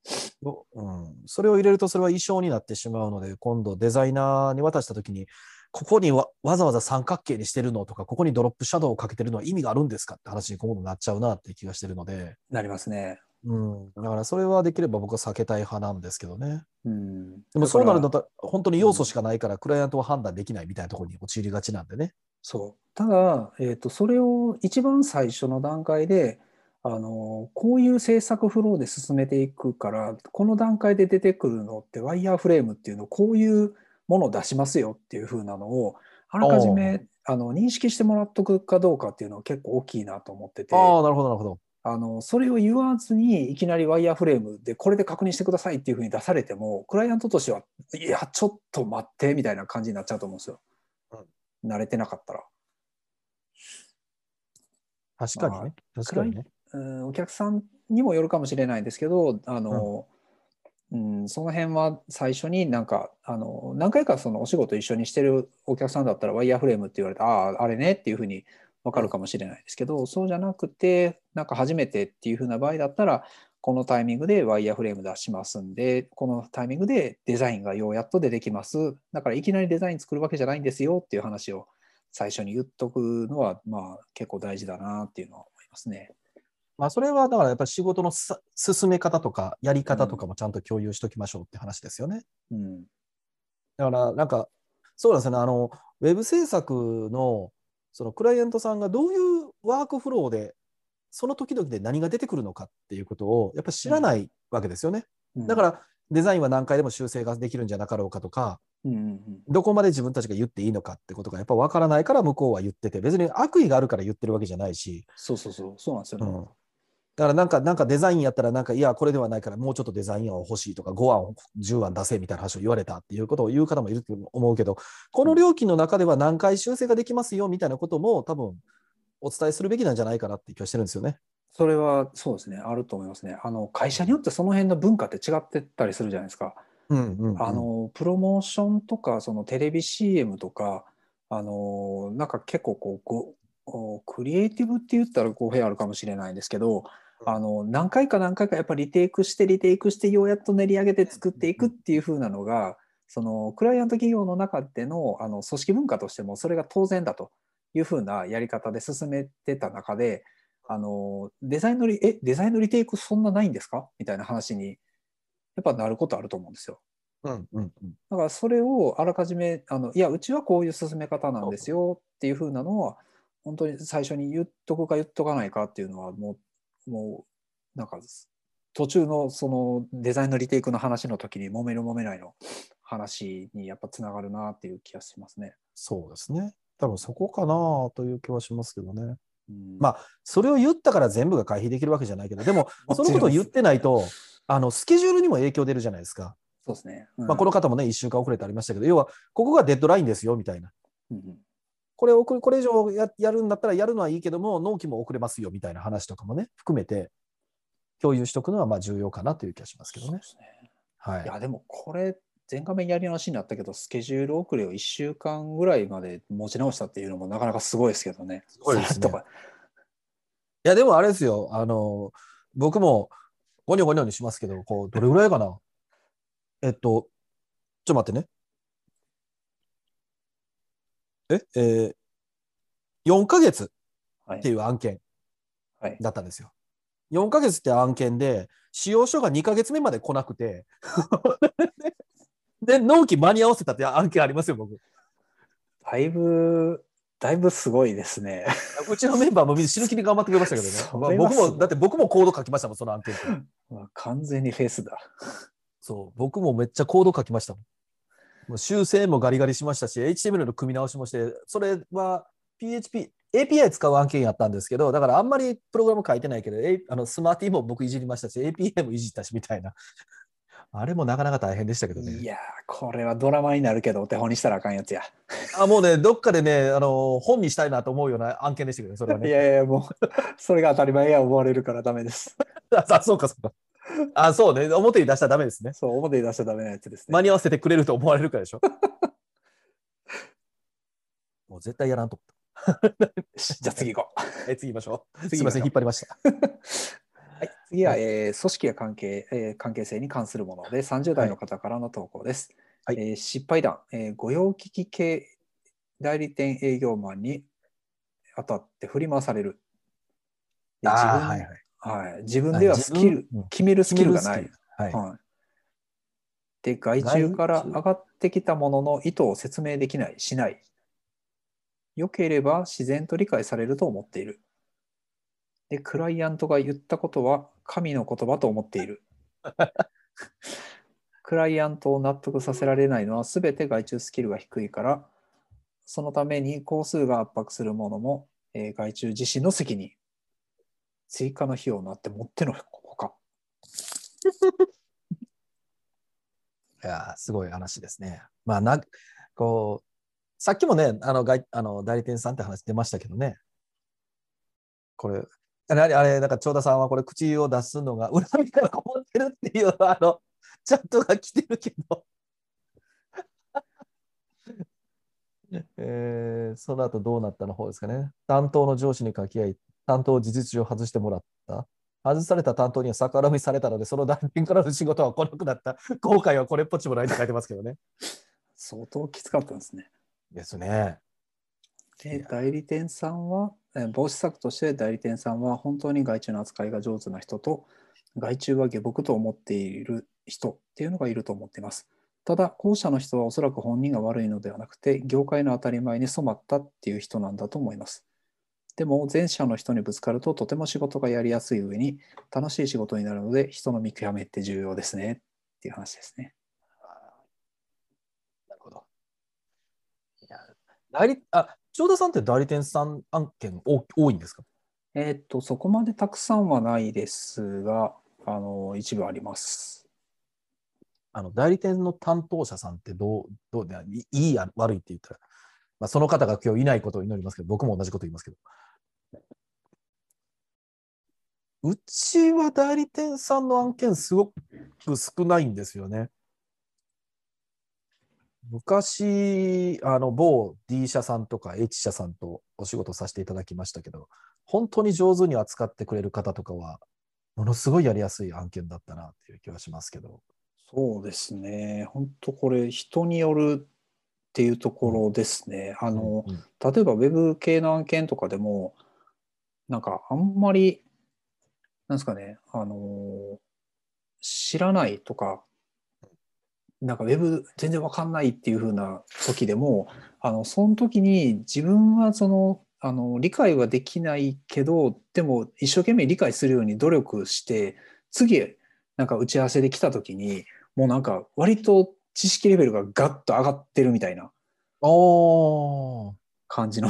うん、それを入れるとそれは衣装になってしまうので、今度デザイナーに渡したときに、ここにわわざわざ三角形にしてるのとか、ここにドロップシャドウをかけてるのは意味があるんですかって話に今度なっちゃうなって気がしてるので、なりますね。うん、だからそれはできれば僕は避けたい派なんですけどね。うん。でもそうなるだからと、本当に要素しかないから、クライアントは判断できないみたいなところに陥りがちなんでね。そう。ただ、えっと、それを一番最初の段階で、あの、こういう制作フローで進めていくから、この段階で出てくるのってワイヤーフレームっていうの、こういうものを出しますよっていう風なのを、あらかじめあの認識してもらっとくかどうかっていうのは結構大きいなと思ってて、ああ、なるほど、なるほど。あのそれを言わずにいきなりワイヤーフレームでこれで確認してくださいっていうふうに出されてもクライアントとしてはいやちょっと待ってみたいな感じになっちゃうと思うんですよ。慣れてなかったら。確かにね。確かにね。うんお客さんにもよるかもしれないですけどあの、うんその辺は最初になんかあの何回かそのお仕事一緒にしてるお客さんだったらワイヤーフレームって言われてあああれねっていうふうに分かるかもしれないですけど、そうじゃなくてなんか初めてっていうふうな場合だったらこのタイミングでワイヤーフレーム出しますんでこのタイミングでデザインがようやっと出てきますだからいきなりデザイン作るわけじゃないんですよっていう話を最初に言っとくのはまあ結構大事だなっていうのは思いますね。まあ、それはだからやっぱり仕事のさ進め方とかやり方とかもちゃんと共有しておきましょうって話ですよね。うん、だからなんかそうですよねあのウェブ制作のそのクライアントさんがどういうワークフローでその時々で何が出てくるのかっていうことをやっぱり知らないわけですよね。うんだからデザインは何回でも修正ができるんじゃなかろうかとかうんうん。どこまで自分たちが言っていいのかってことがやっぱ分からないから向こうは言ってて別に悪意があるから言ってるわけじゃないし、そうそうそう。そうなんですよね。うん、だからなんかなんかデザインやったらなんかいやこれではないからもうちょっとデザイン案を欲しいとか5案10案出せみたいな話を言われたっていうことを言う方もいると思うけどこの料金の中では何回修正ができますよみたいなことも多分お伝えするべきなんじゃないかなって気がしてるんですよね。それはそうですね、あると思いますね。あの会社によってその辺の文化って違ってたりするじゃないですか。うんうんうんあのプロモーションとかそのテレビ CM とかあのなんか結構こうごおクリエイティブって言ったら語弊あるかもしれないんですけど、あの何回か何回かやっぱりリテイクしてリテイクしてようやっと練り上げて作っていくっていう風なのがそのクライアント企業の中でのあの組織文化としてもそれが当然だという風なやり方で進めてた中であのデザインのリえデザインのリテイクそんなないんですか？みたいな話にやっぱなることあると思うんですよ。うんうんうん。だからそれをあらかじめあのいやうちはこういう進め方なんですよっていう風なのは本当に最初に言っとくか言っとかないかっていうのはもうもうなんか途中のそのデザインのリテイクの話の時に揉める揉めないの話にやっぱつながるなっていう気がしますね。そうですね。多分そこかなという気はしますけどね。うんまあそれを言ったから全部が回避できるわけじゃないけどでもそのことを言ってないとあのスケジュールにも影響出るじゃないですか。そうですね。うんまあ、この方もね、1週間遅れてありましたけど、要は、ここがデッドラインですよみたいな。うんうんこれ送る、これ以上ややるんだったらやるのはいいけども、納期も遅れますよみたいな話とかもね、含めて共有しておくのはまあ重要かなという気がしますけどねねはいい。やでもこれ前画面やり直しになったけどスケジュール遅れを1週間ぐらいまで持ち直したっていうのもなかなかすごいですけどね。すごいですねいや、でもあれですよ、あの、僕もゴニョゴニョにしますけど、こう、どれぐらいかな？えっと、ちょっと待ってね。え、えー、4ヶ月はいっていう案件はいだったんですよ。4ヶ月って案件で、使用書が2ヶ月目まで来なくて、で、納期間に合わせたって案件ありますよ、僕。だいぶだいぶすごいですね。うちのメンバーもみんな死ぬ気に頑張ってくれましたけどね。僕も、だって僕もコード書きましたもん、その案件完全にフェースだ。そう、僕もめっちゃコード書きましたもん。もう修正もガリガリしましたし、HTML の組み直しもして、それは PHP、API 使う案件やったんですけど、だからあんまりプログラム書いてないけど、A- あのスマーティも僕いじりましたし、API もいじったしみたいな。あれもなかなか大変でしたけどね。いやーこれはドラマになるけどお手本にしたらあかんやつや。あもうね、どっかでね、あの本にしたいなと思うような案件でしたけどね、それはいね。やいやもうそれが当たり前や思われるからダメです。あ、そうか、そうか。あ、そうね、表に出したらダメですね。そう表に出しちゃダメなやつですね。間に合わせてくれると思われるからでしょ。もう絶対やらんと思っ じゃあ次行こえ次行きましょう。次すみません、引っ張りました。う。はい、次は、えー組織や関係、えー関係性に関するもので、30代の方からの投稿です。はいえー失敗談、えー御用聞き系代理店営業マンに当たって振り回される。で自分はいはい。はい、自分ではスキル、決めるスキルがない。はい。はい、で外注から上がってきたものの意図を説明できないしない。良ければ自然と理解されると思っている。でクライアントが言ったことは神の言葉と思っている。クライアントを納得させられないのは全て外注スキルが低いからそのために工数が圧迫するものも、えー外注自身の責任追加の費用なってもってのほか いやすごい話ですね。まあな、こう、さっきもね、あのあの代理店さんって話出ましたけどね。これ、あれ、あれ、なんか長田さんはこれ、口を出すのが 恨みからこもってるっていう、あの、チャットが来てるけど。えーその後どうなったの方ですかね。担当の上司に掛け合い、担当を事実上外してもらった。外された担当には逆恨みされたので、その代理店からの仕事は来なくなった。後悔はこれっぽっちもないって書いてますけどね。相当きつかったんですねですね。いでや代理店さんは、えー防止策として代理店さんは本当に外注の扱いが上手な人と外注は下僕と思っている人っていうのがいると思っています。ただ後者の人はおそらく本人が悪いのではなくて業界の当たり前に染まったっていう人なんだと思います。でも前者の人にぶつかるととても仕事がやりやすい上に楽しい仕事になるので人の見極めって重要ですねっていう話ですね。なるほど。いや代理あ、長田さんって代理店さん案件多多いんですか？えーっとそこまでたくさんはないですがあの一部あります。あの代理店の担当者さんってどう、どういいや悪いって言ったら、まあ、その方が今日いないことを祈りますけど、僕も同じこと言いますけど。うちは代理店さんの案件すごく少ないんですよね。昔、あの某 D 社さんとか H 社さんとお仕事させていただきましたけど、本当に上手に扱ってくれる方とかは、ものすごいやりやすい案件だったなっていう気はしますけど。そうですね。本当これ人によるっていうところですね。あの、うんうん例えばウェブ系の案件とかでも、なんかあんまり、なんですかね、あの、知らないとか、なんかウェブ全然わかんないっていう風な時でも、あの、その時に自分はその、あの、理解はできないけど、でも一生懸命理解するように努力して、次、なんか打ち合わせで来た時に、もうなんか割と知識レベルがガッと上がってるみたいな感じの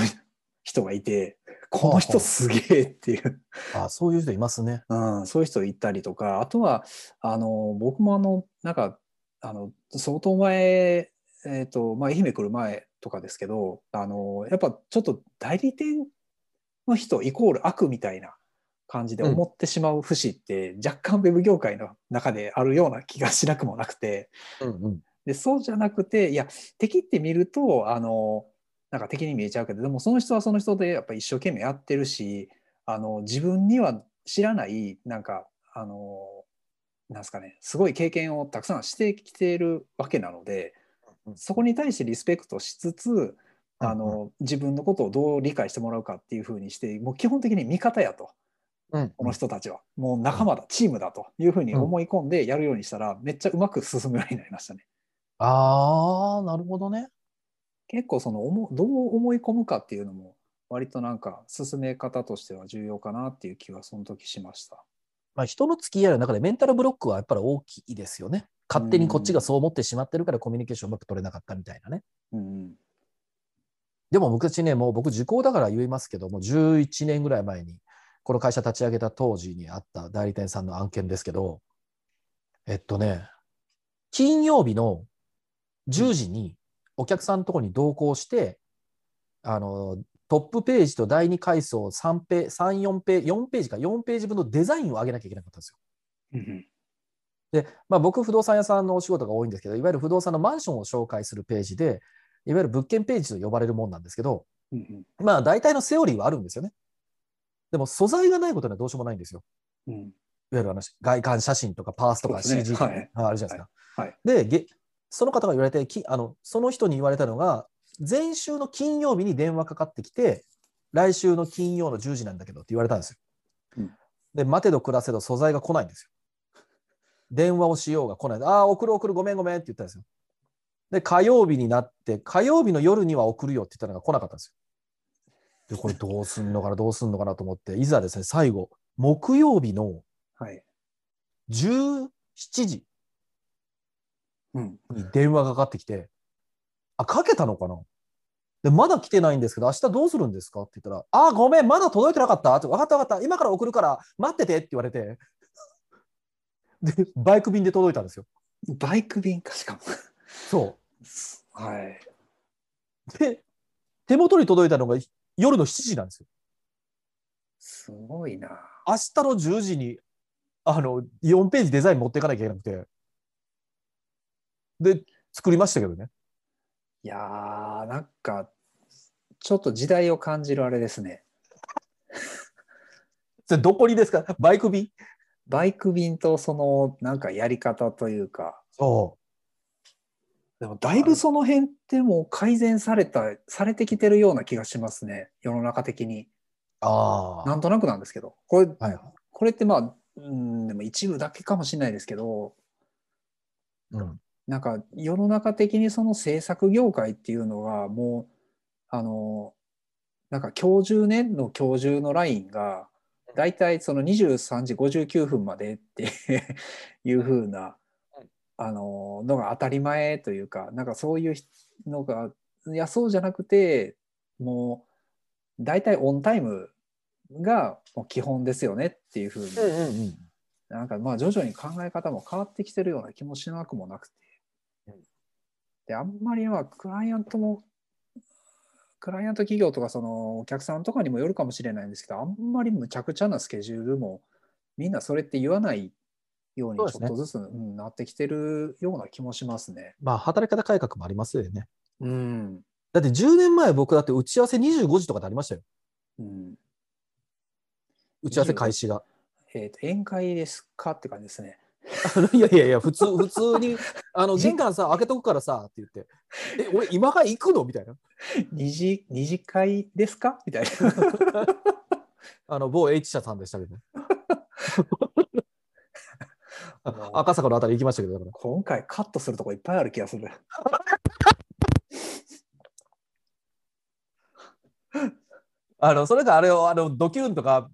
人がいて、この人すげえっていう、あ、そういう人いますね。うん、そういう人いたりとか、あとは、あの、僕もあの、なんか、あの、相当前、えっ、と、まあ、愛媛来る前とかですけど、あの、やっぱちょっと代理店の人イコール悪みたいな感じで思ってしまう節って、若干ウェブ業界の中であるような気がしなくもなくて、うんうん。でそうじゃなくていや敵って見るとあのなんか敵に見えちゃうけどでもその人はその人でやっぱ一生懸命やってるしあの自分には知らないなんかあのなんすかねすごい経験をたくさんしてきているわけなのでうんそこに対してリスペクトしつつあの自分のことをどう理解してもらうかっていうふうにしてもう基本的に味方やと。うんこの人たちは。もう仲間だチームだというふうに思い込んでやるようにしたらめっちゃうまく進むようになりましたね。ああ、なるほどね。結構その思どう思い込むかっていうのも割となんか進め方としては重要かなっていう気はその時しました。まあ、人の付き合いの中でメンタルブロックはやっぱり大きいですよね。勝手にこっちがそう思ってしまってるからコミュニケーションうまく取れなかったみたいなね。うんでも昔ね、もう僕時効だから言いますけども、11年ぐらい前に、この会社立ち上げた当時にあった代理店さんの案件ですけど、えっとね、金曜日の10時にお客さんのところに同行して、あの、トップページと第2階層3ペ3、4ページ、4ページか4ページ分のデザインを上げなきゃいけなかったんですよ。うんで、まあ、僕、不動産屋さんのお仕事が多いんですけど、いわゆる不動産のマンションを紹介するページで、いわゆる物件ページと呼ばれるもんなんですけど、うんまあ大体のセオリーはあるんですよね。でも素材がないことにはどうしようもないんですよ。うん。いわゆるあの外観写真とかパースとか CG とか、ねああるじゃないですか。はいはいでげ、その方が言われてきあの、その人に言われたのが、前週の金曜日に電話かかってきて、来週の金曜の10時なんだけどって言われたんですよ。うんで、待てど暮らせど素材が来ないんですよ。電話をしようが来ない。ああ、送る送る、ごめんごめんって言ったんですよ。で、火曜日になって、火曜日の夜には送るよって言ったのが来なかったんですよ。で、これどうすんのかな、どうすんのかなと思って、いざですね、最後、木曜日のはい。17時うん。に電話がかかってきて、あ、かけたのかな？で、まだ来てないんですけど、明日どうするんですか？って言ったら、あ、ごめん、まだ届いてなかったって分かった分かった、今から送るから待っててって言われて、で、バイク便で届いたんですよ。バイク便かしかも。そはい。う。で、手元に届いたのが夜の7時なんですよ。すごいな。明日の10時に、あの、4ページデザイン持っていかなきゃいけなくて、で、作りましたけどね。いやー、なんか、ちょっと時代を感じるあれですね。それどこにですか？バイク便？バイク便とその、なんかやり方というか、そでもだいぶその辺ってもう改善された、されてきてるような気がしますね。世の中的に。あ。なんとなくなんですけど。これ、はい。これってまあ、うん、でも一部だけかもしれないですけど、うん。なんか世の中的にその制作業界っていうのがもうあのなんか今日中年の今日中のラインがだいたいその23時59分までっていう風なあののが当たり前というかなんかそういうのがいやそうじゃなくてもう大体オンタイムがもう基本ですよねっていう風にうんうんうん。なんかまあ徐々に考え方も変わってきてるような気もしなくもなくてうん。で、あんまりまあクライアントも、クライアント企業とかそのお客さんとかにもよるかもしれないんですけど、あんまりむちゃくちゃなスケジュールもみんなそれって言わないようにちょっとずつ、うん、なってきてるような気もしますね。まあ、働き方改革もありますよね。うん。だって10年前、僕だって打ち合わせ25時とかでありましたよ。うん、打ち合わせ開始が。えっ、と、宴会ですかって感じですね。いやいやいや、普通、普通に、あの、玄関さ、開けとくからさ、って言って、え、俺、今から行くの？みたいな。二次、二次会ですか？みたいな。あの、某 H 社さんでしたけどね。赤坂のあたり行きましたけど。今回カットするとこいっぱいある気がする。あの、それかあれを、あの、ドキュンとか、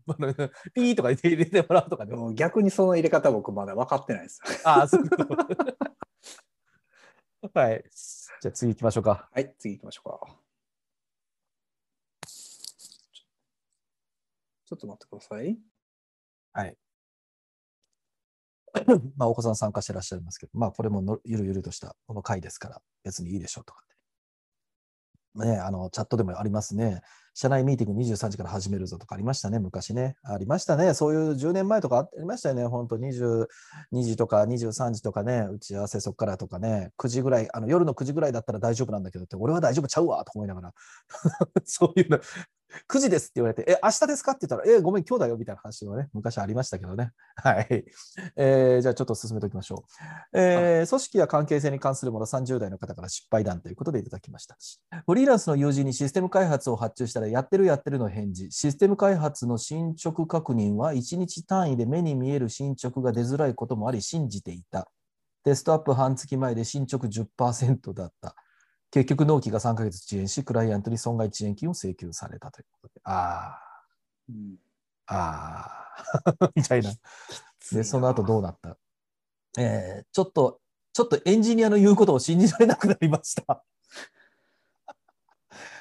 ピーとか入れてもらうとかね。でも逆にその入れ方僕まだ分かってないです。ああ、そう。はい。じゃあ次行きましょうか。はい、次行きましょうか。ちょっと待ってください。はい。まあ、お子さん参加してらっしゃいますけど、まあ、これものゆるゆるとしたこの回ですから、別にいいでしょうとか。ね、あの、チャットでもありますね。社内ミーティング23時から始めるぞとかありましたね、昔ね。ありましたね。そういう10年前とかありましたよね。本当22時とか23時とかね、打ち合わせそこからとかね、9時ぐらい、あの夜の9時ぐらいだったら大丈夫なんだけどって、俺は大丈夫ちゃうわと思いながら、そういうの、9時ですって言われて、え、明日ですか？って言ったら、え、ごめん、今日だよみたいな話もね、昔ありましたけどね。はい。えーじゃあちょっと進めておきましょう。えー組織や関係性に関するもの30代の方から失敗談ということでいただきました。フリーランスの友人にシステム開発を発注したら、やってるやってるの返事。システム開発の進捗確認は1日単位で目に見える進捗が出づらいこともあり、信じていた。テストアップ半月前で進捗10%だった。結局、納期が3ヶ月遅延し、クライアントに損害遅延金を請求されたということで。あうんあ、ああ、みたいな。で、その後どうなった？えーちょっと、ちょっとエンジニアの言うことを信じられなくなりました。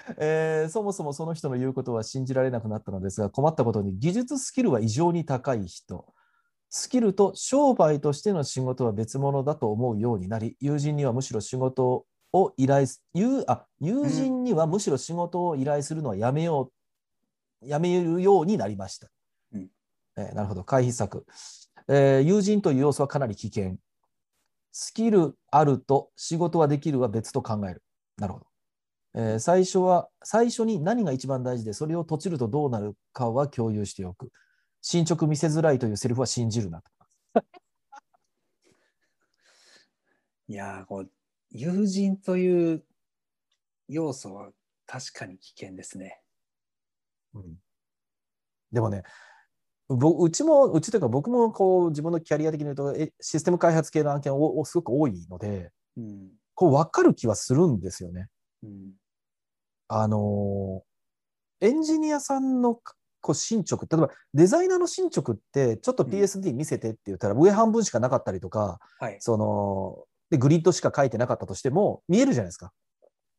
えーそもそもその人の言うことは信じられなくなったのですが、困ったことに技術スキルは異常に高い人。スキルと商売としての仕事は別物だと思うようになり、友人にはむしろ仕事を依頼す、友あ友人にはむしろ仕事を依頼するのはやめよう、やめるようになりました。うんえーなるほど、回避策、えー友人という要素はかなり危険。スキルあると仕事はできるは別と考える。なるほど。えー最初は、最初に何が一番大事で、それを閉じるとどうなるかは共有しておく。進捗見せづらいというセリフは信じるなと。いやーこう友人という要素は確かに危険ですね。うんでもね、ぼうちも、うちというか僕もこう自分のキャリア的に言うと、えシステム開発系の案件おおすごく多いので、うんこう分かる気はするんですよね。うんあのーエンジニアさんのこう進捗、例えばデザイナーの進捗って、ちょっとうん PSD 見せてって言ったら、上半分しかなかったりとか、はい。そのでグリッドしか書いてなかったとしても、見えるじゃないですか。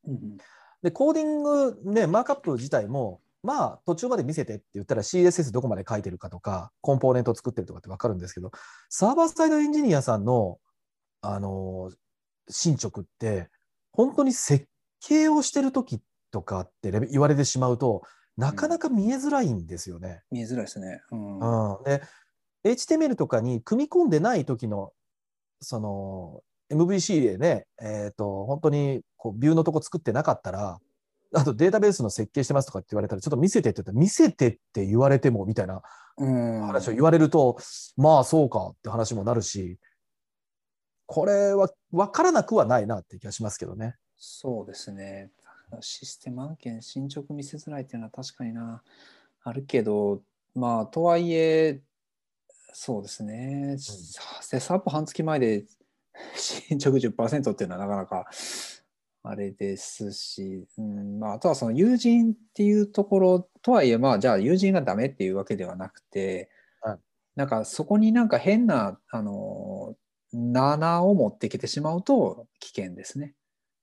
うんで、コーディング、ね、マークアップ自体も、まあ、途中まで見せてって言ったら CSS どこまで書いてるかとか、コンポーネントを作ってるとかって分かるんですけど、サーバーサイドエンジニアさんの、あのー進捗って、本当に設計をしてる時とかって言われてしまうと、なかなか見えづらいんですよね。見えづらいですね。うんうん、で、HTML とかに組み込んでない時の、その、MVC でね、えっ、と、本当にこうビューのとこ作ってなかったら、あとデータベースの設計してますとかって言われたら、ちょっと見せてって言ったら、見せてって言われてもみたいなうん話を言われると、まあそうかって話もなるし、これは分からなくはないなって気がしますけどね。そうですね。システム案件、進捗見せづらいっていうのは確かにな、あるけど、まあ、とはいえ、そうですね、セットアップ半月前で 進捗10%っていうのはなかなかあれですし、うんまあ、あとはその友人っていうところとはいえ、まあ、じゃあ友人がダメっていうわけではなくて、はいなんかそこになんか変な、あの、7を持ってきてしまうと危険ですね。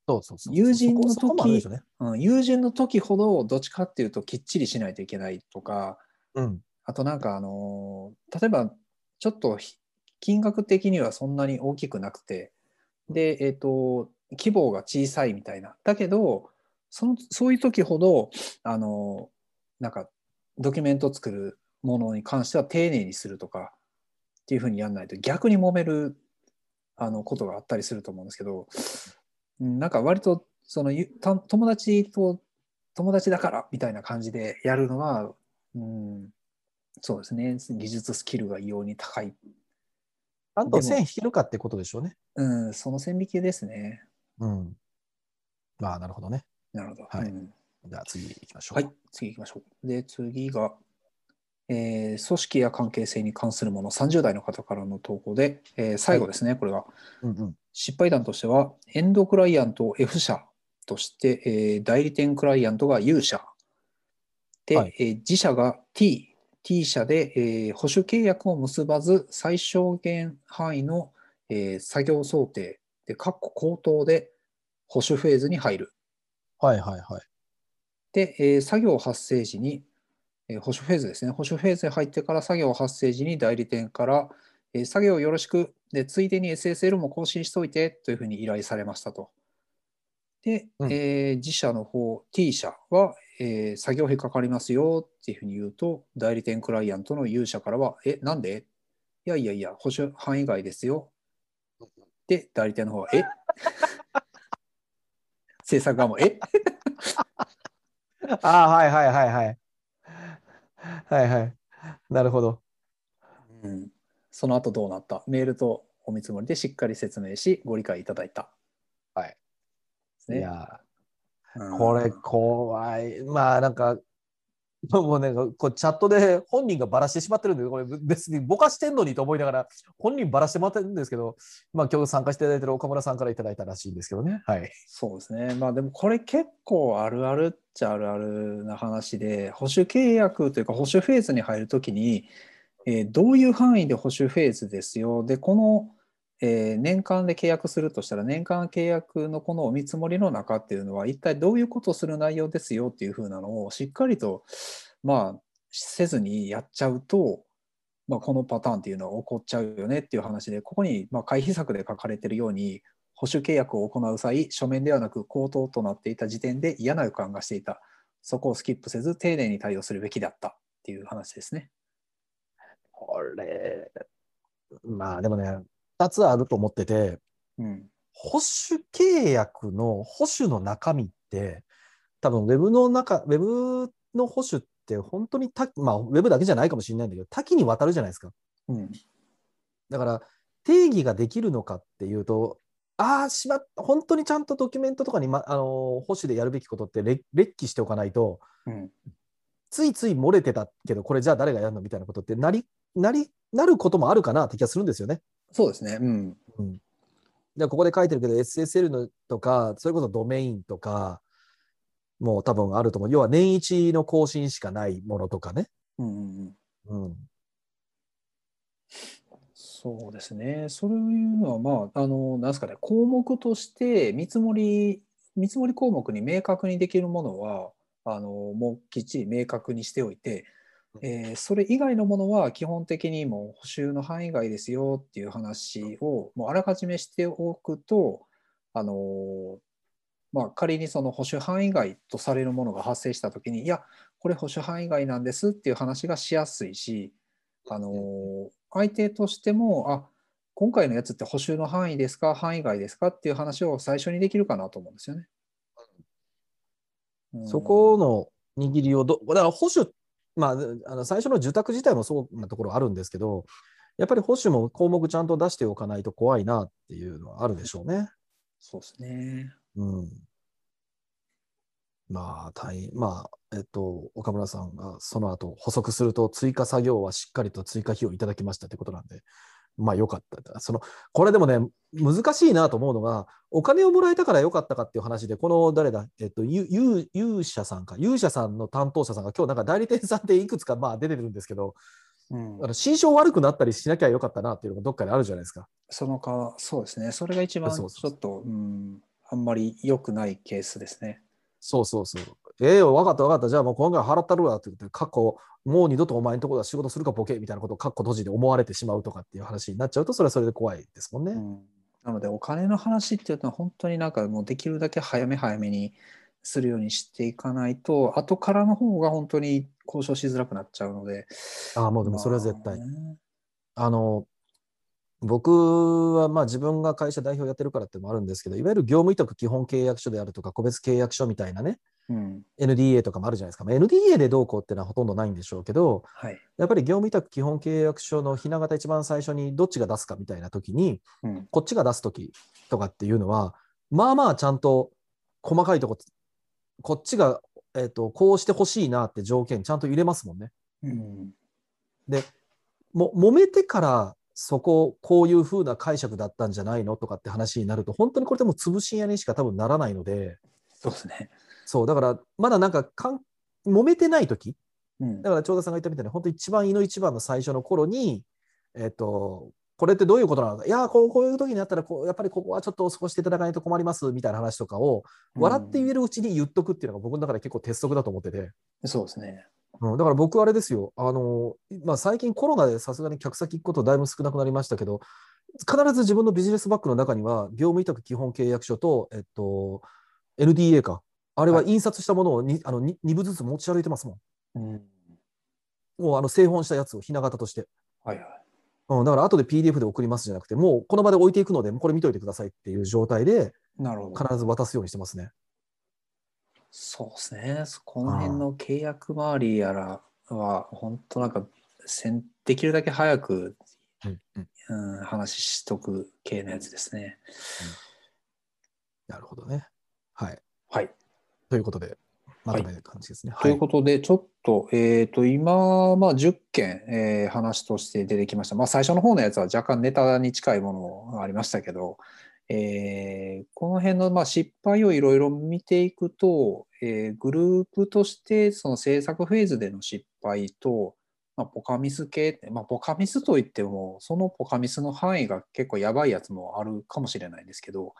そうそうそう友人の時ね。うん、友人の時ほどどっちかっていうときっちりしないといけないとかうん。あとなんかあのー例えばちょっとひ金額的にはそんなに大きくなくてでえっ、と規模が小さいみたいな。だけどそのそういう時ほどあのなんかドキュメント作るものに関しては丁寧にするとかっていうふうにやらないと逆に揉めるあのことがあったりすると思うんですけど、うんなんか割とその友達と友達だからみたいな感じでやるのは、うん、そうですね。技術スキルが異様に高い、ちゃんと線引けるかってことでしょうね。うん、その線引きですね。うん。まあ、なるほどね。なるほど。はいうんじゃあ次行きましょう。はい、次行きましょう。で、次が、えー組織や関係性に関するもの、30代の方からの投稿で、えー最後ですね、これが。うんうん。失敗談としては、エンドクライアントを F 社として、えー代理店クライアントが U 社で、はいえー自社が T、T 社で、えー保守契約を結ばず、最小限範囲の、えー作業想定で、括弧口頭で保守フェーズに入る。はいはいはい。で、えー作業発生時に、えー保守フェーズですね、保守フェーズに入ってから作業発生時に代理店から、えー作業よろしくで、ついでに SSL も更新しておいてというふうに依頼されましたと。で、うんえー自社の方、T 社は、えー作業費かかりますよっていうふうに言うと、代理店クライアントの U 社からは、え、なんでいやいやいや、保守範囲外ですよ。で、代理店の方は、え？制作側も、え？ああ、はいはいはいはい。はいはい。なるほど。うん、その後どうなった？メールとお見積もりでしっかり説明しご理解いただいた。はい。ですねいやうんー、これ怖い。まあなんか、もうね、こうチャットで本人がばらしてしまってるんで、これ別にぼかしてんのにと思いながら、本人ばらしてもらってるんですけど、まあ今日参加していただいてる岡村さんからいただいたらしいんですけどね。はい。そうですね。まあでもこれ結構あるあるっちゃあるあるな話で保守契約というか保守フェーズに入るときに、えーどういう範囲で保守フェーズですよ。で、この、えー年間で契約するとしたら年間契約のこのお見積もりの中っていうのは一体どういうことをする内容ですよっていうふうなのをしっかりとまあせずにやっちゃうと、まあ、このパターンっていうのは起こっちゃうよねっていう話でここにま回避策で書かれてるように保守契約を行う際書面ではなく口頭となっていた時点で嫌な予感がしていたそこをスキップせず丁寧に対応するべきだったっていう話ですね。これ、まあでもね、2つあると思ってて、うん保守契約の保守の中身って、多分ウェブの中、ウェブの保守って本当に多、まあ、ウェブだけじゃないかもしれないんだけど、多岐にわたるじゃないですか。うん。だから、定義ができるのかっていうと、ああ、しまっ本当にちゃんとドキュメントとかに、ま、あの保守でやるべきことって列列記しておかないと、うん。ついつい漏れてたけど、これじゃあ誰がやるの？みたいなことってなり、なり、なることもあるかなって気がするんですよね。そうですね。うん。うん。で、ここで書いてるけど、SSL のとか、それこそドメインとか、もう多分あると思う。要は年一の更新しかないものとかね。うんうんうん。うん。そうですね。そういうのは、まあ、あの、なんですかね、項目として見積もり、見積もり項目に明確にできるものは、あの、もうきっちり明確にしておいて、えーそれ以外のものは基本的にもう補修の範囲外ですよっていう話をもうあらかじめしておくと、あのまあ、仮にその保守範囲外とされるものが発生したときに、いや、これ保守範囲外なんですっていう話がしやすいし、あの相手としても、あ今回のやつって補修の範囲ですか、範囲外ですかっていう話を最初にできるかなと思うんですよね。うん。そこの握りをど、だから保守、まあ、あの最初の受託自体もそうなところあるんですけど、やっぱり保守も項目ちゃんと出しておかないと怖いなっていうのはあるでしょうね。そうですね。うん。まあ、大変、まあ、えっと、岡村さんがその後補足すると、追加作業はしっかりと追加費用いただきましたってことなんで、まあ、よかった。その、これでもね、難しいなと思うのが、お金をもらえたからよかったかっていう話で、この誰だ、えっと、ゆゆ勇者さんか、勇者さんの担当者さんが今日なんか代理店さんでいくつかまあ出てるんですけど、うんあの心象悪くなったりしなきゃよかったなっていうのがどっかであるじゃないですか。そのか、そうですね。それが一番ちょっと、うん、あんまり良くないケースですね。そうそうそう。ええよ、分かった分かった。じゃあもう今回払ったるわって言って、過去、もう二度とお前のところは仕事するかボケみたいなことをカッコ閉じで思われてしまうとかっていう話になっちゃうと、それはそれで怖いですもんね。うんなので、お金の話っていうのは本当になんかもうできるだけ早め早めにするようにしていかないと、後からの方が本当に交渉しづらくなっちゃうので。ああ、もうでもそれは絶対。まあねあの、僕はまあ自分が会社代表やってるからってもあるんですけど、いわゆる業務委託基本契約書であるとか、個別契約書みたいなね、うん。NDA とかもあるじゃないですか。まあ NDA でどうこうっていうのはほとんどないんでしょうけど、はい。やっぱり業務委託基本契約書のひな形一番最初にどっちが出すかみたいな時に、うん。こっちが出す時とかっていうのは、まあまあちゃんと細かいとこ、こっちが、えっとこうしてほしいなって条件ちゃんと入れますもんね。うん。で、も揉めてからそこ、こういう風な解釈だったんじゃないのとかって話になると、本当にこれでも潰し屋にしか多分ならないので、そうですね。そう、だからまだなんかかん揉めてない時うんだ。から長田さんが言ったみたいに、本当一番胃の一番の最初の頃に、えっと、これってどういうことなのか、いや、こうこういう時になったらこう、やっぱりここはちょっと少していただかないと困りますみたいな話とかを、笑って言えるうちに言っとくっていうのが僕の中で結構鉄則だと思ってて、そうですね。うん、だから僕あれですよ、あのまあ、最近コロナでさすがに客先行くことだいぶ少なくなりましたけど、必ず自分のビジネスバッグの中には、業務委託基本契約書と、えっと、NDA か、あれは印刷したものを 2, あの 2, 部ずつ持ち歩いてますもうん。ん。もうあの製本したやつをひな形として。はいはい。うん、だから後で PDF で送りますじゃなくて、もうこの場で置いていくので、これ見といてくださいっていう状態で。必ず渡すようにしてますね。そうですね。この辺の契約周りやらは、本当なんか、せんできるだけ早く、うんうんうん、話しとく系のやつですね。なるほどね。はい。はい。ということで、まとめる感じですね。ということで、ちょっと、えっ、と、今、まあ、10件、えー話として出てきました。まあ、最初の方のやつは若干ネタに近いものがありましたけど、えーこの辺の、まあ、失敗をいろいろ見ていくと、えーグループとして、その制作フェーズでの失敗と、まあ、ポカミス系まあ、ポカミスといっても、そのポカミスの範囲が結構やばいやつもあるかもしれないんですけど、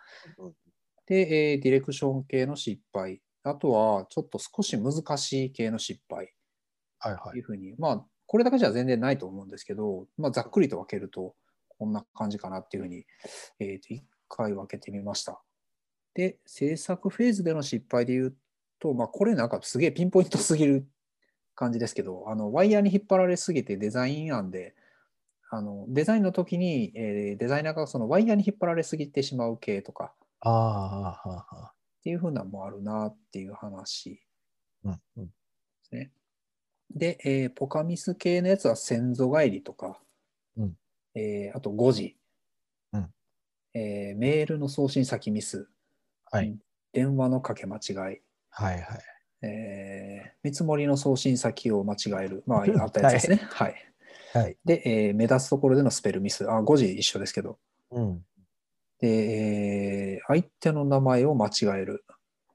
で、えーディレクション系の失敗、あとはちょっと少し難しい系の失敗。はいはい。というふうに、まあ、これだけじゃ全然ないと思うんですけど、まあ、ざっくりと分けると、こんな感じかなっていうふうに、えーと、一回分けてみました。で、制作フェーズでの失敗で言うと、まあ、これなんかすげえピンポイントすぎる感じですけど、あのワイヤーに引っ張られすぎてデザイン案で、あのデザインの時に、えーデザイナーがそのワイヤーに引っ張られすぎてしまう系とか、ああ、はあはあっていうふうなのもあるなっていう話。うんうん。ですね。で、えーポカミス系のやつは先祖返りとか、うん。えーあと誤字、うんえーメールの送信先ミス、はい。電話のかけ間違い、はいはい。えー見積もりの送信先を間違える、まあ、あったやつですね。はい。はい。で、えー目立つところでのスペルミス、あ、誤字一緒ですけど、うん。で、えー相手の名前を間違える、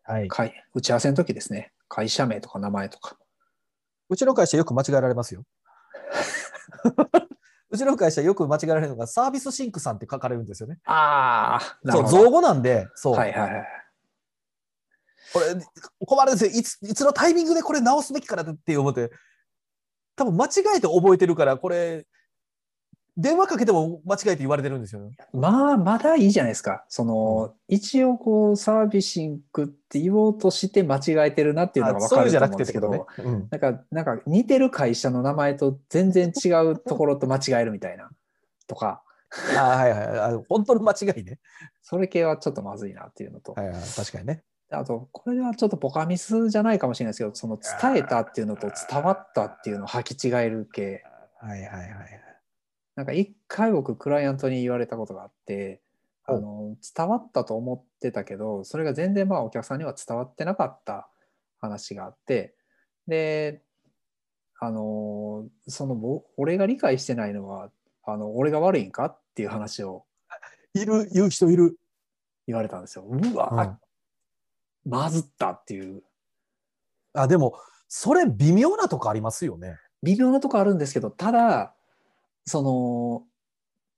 はい。会打ち合わせの時ですね、会社名とか名前とか。うちの会社よく間違えられますよ。うちの会社よく間違えられるのがサービスシンクさんって書かれるんですよね。ああ、なそう。造語なんで、そう。はいはいはい。これ、困るんですよ。いつ、いつのタイミングでこれ直すべきかなって思って、多分間違えて覚えてるから、これ、電話かけても間違えて言われてるんですよね。まあ、まだいいじゃないですか。その、一応こう、サービシングって言おうとして間違えてるなっていうのが分かるうんですけど、ね。うんなんか、なんか似てる会社の名前と全然違うところと間違えるみたいな、とか、あはいはいはいあ。本当の間違いね。それ系はちょっとまずいなっていうのと、はいはい、確かにね。あと、これはちょっとポカミスじゃないかもしれないですけど、その伝えたっていうのと伝わったっていうのを履き違える系。はいはいはい。なんか一回僕クライアントに言われたことがあって、あおの伝わったと思ってたけど、それが全然まあお客さんには伝わってなかった話があって、で、あの、そのぼ俺が理解してないのは、あの俺が悪いんかっていう話を いる、言う人いる。言われたんですよ。うわ、うんまずったっていう。あ、でも、それ微妙なとこありますよね。微妙なとこあるんですけど、ただ、そ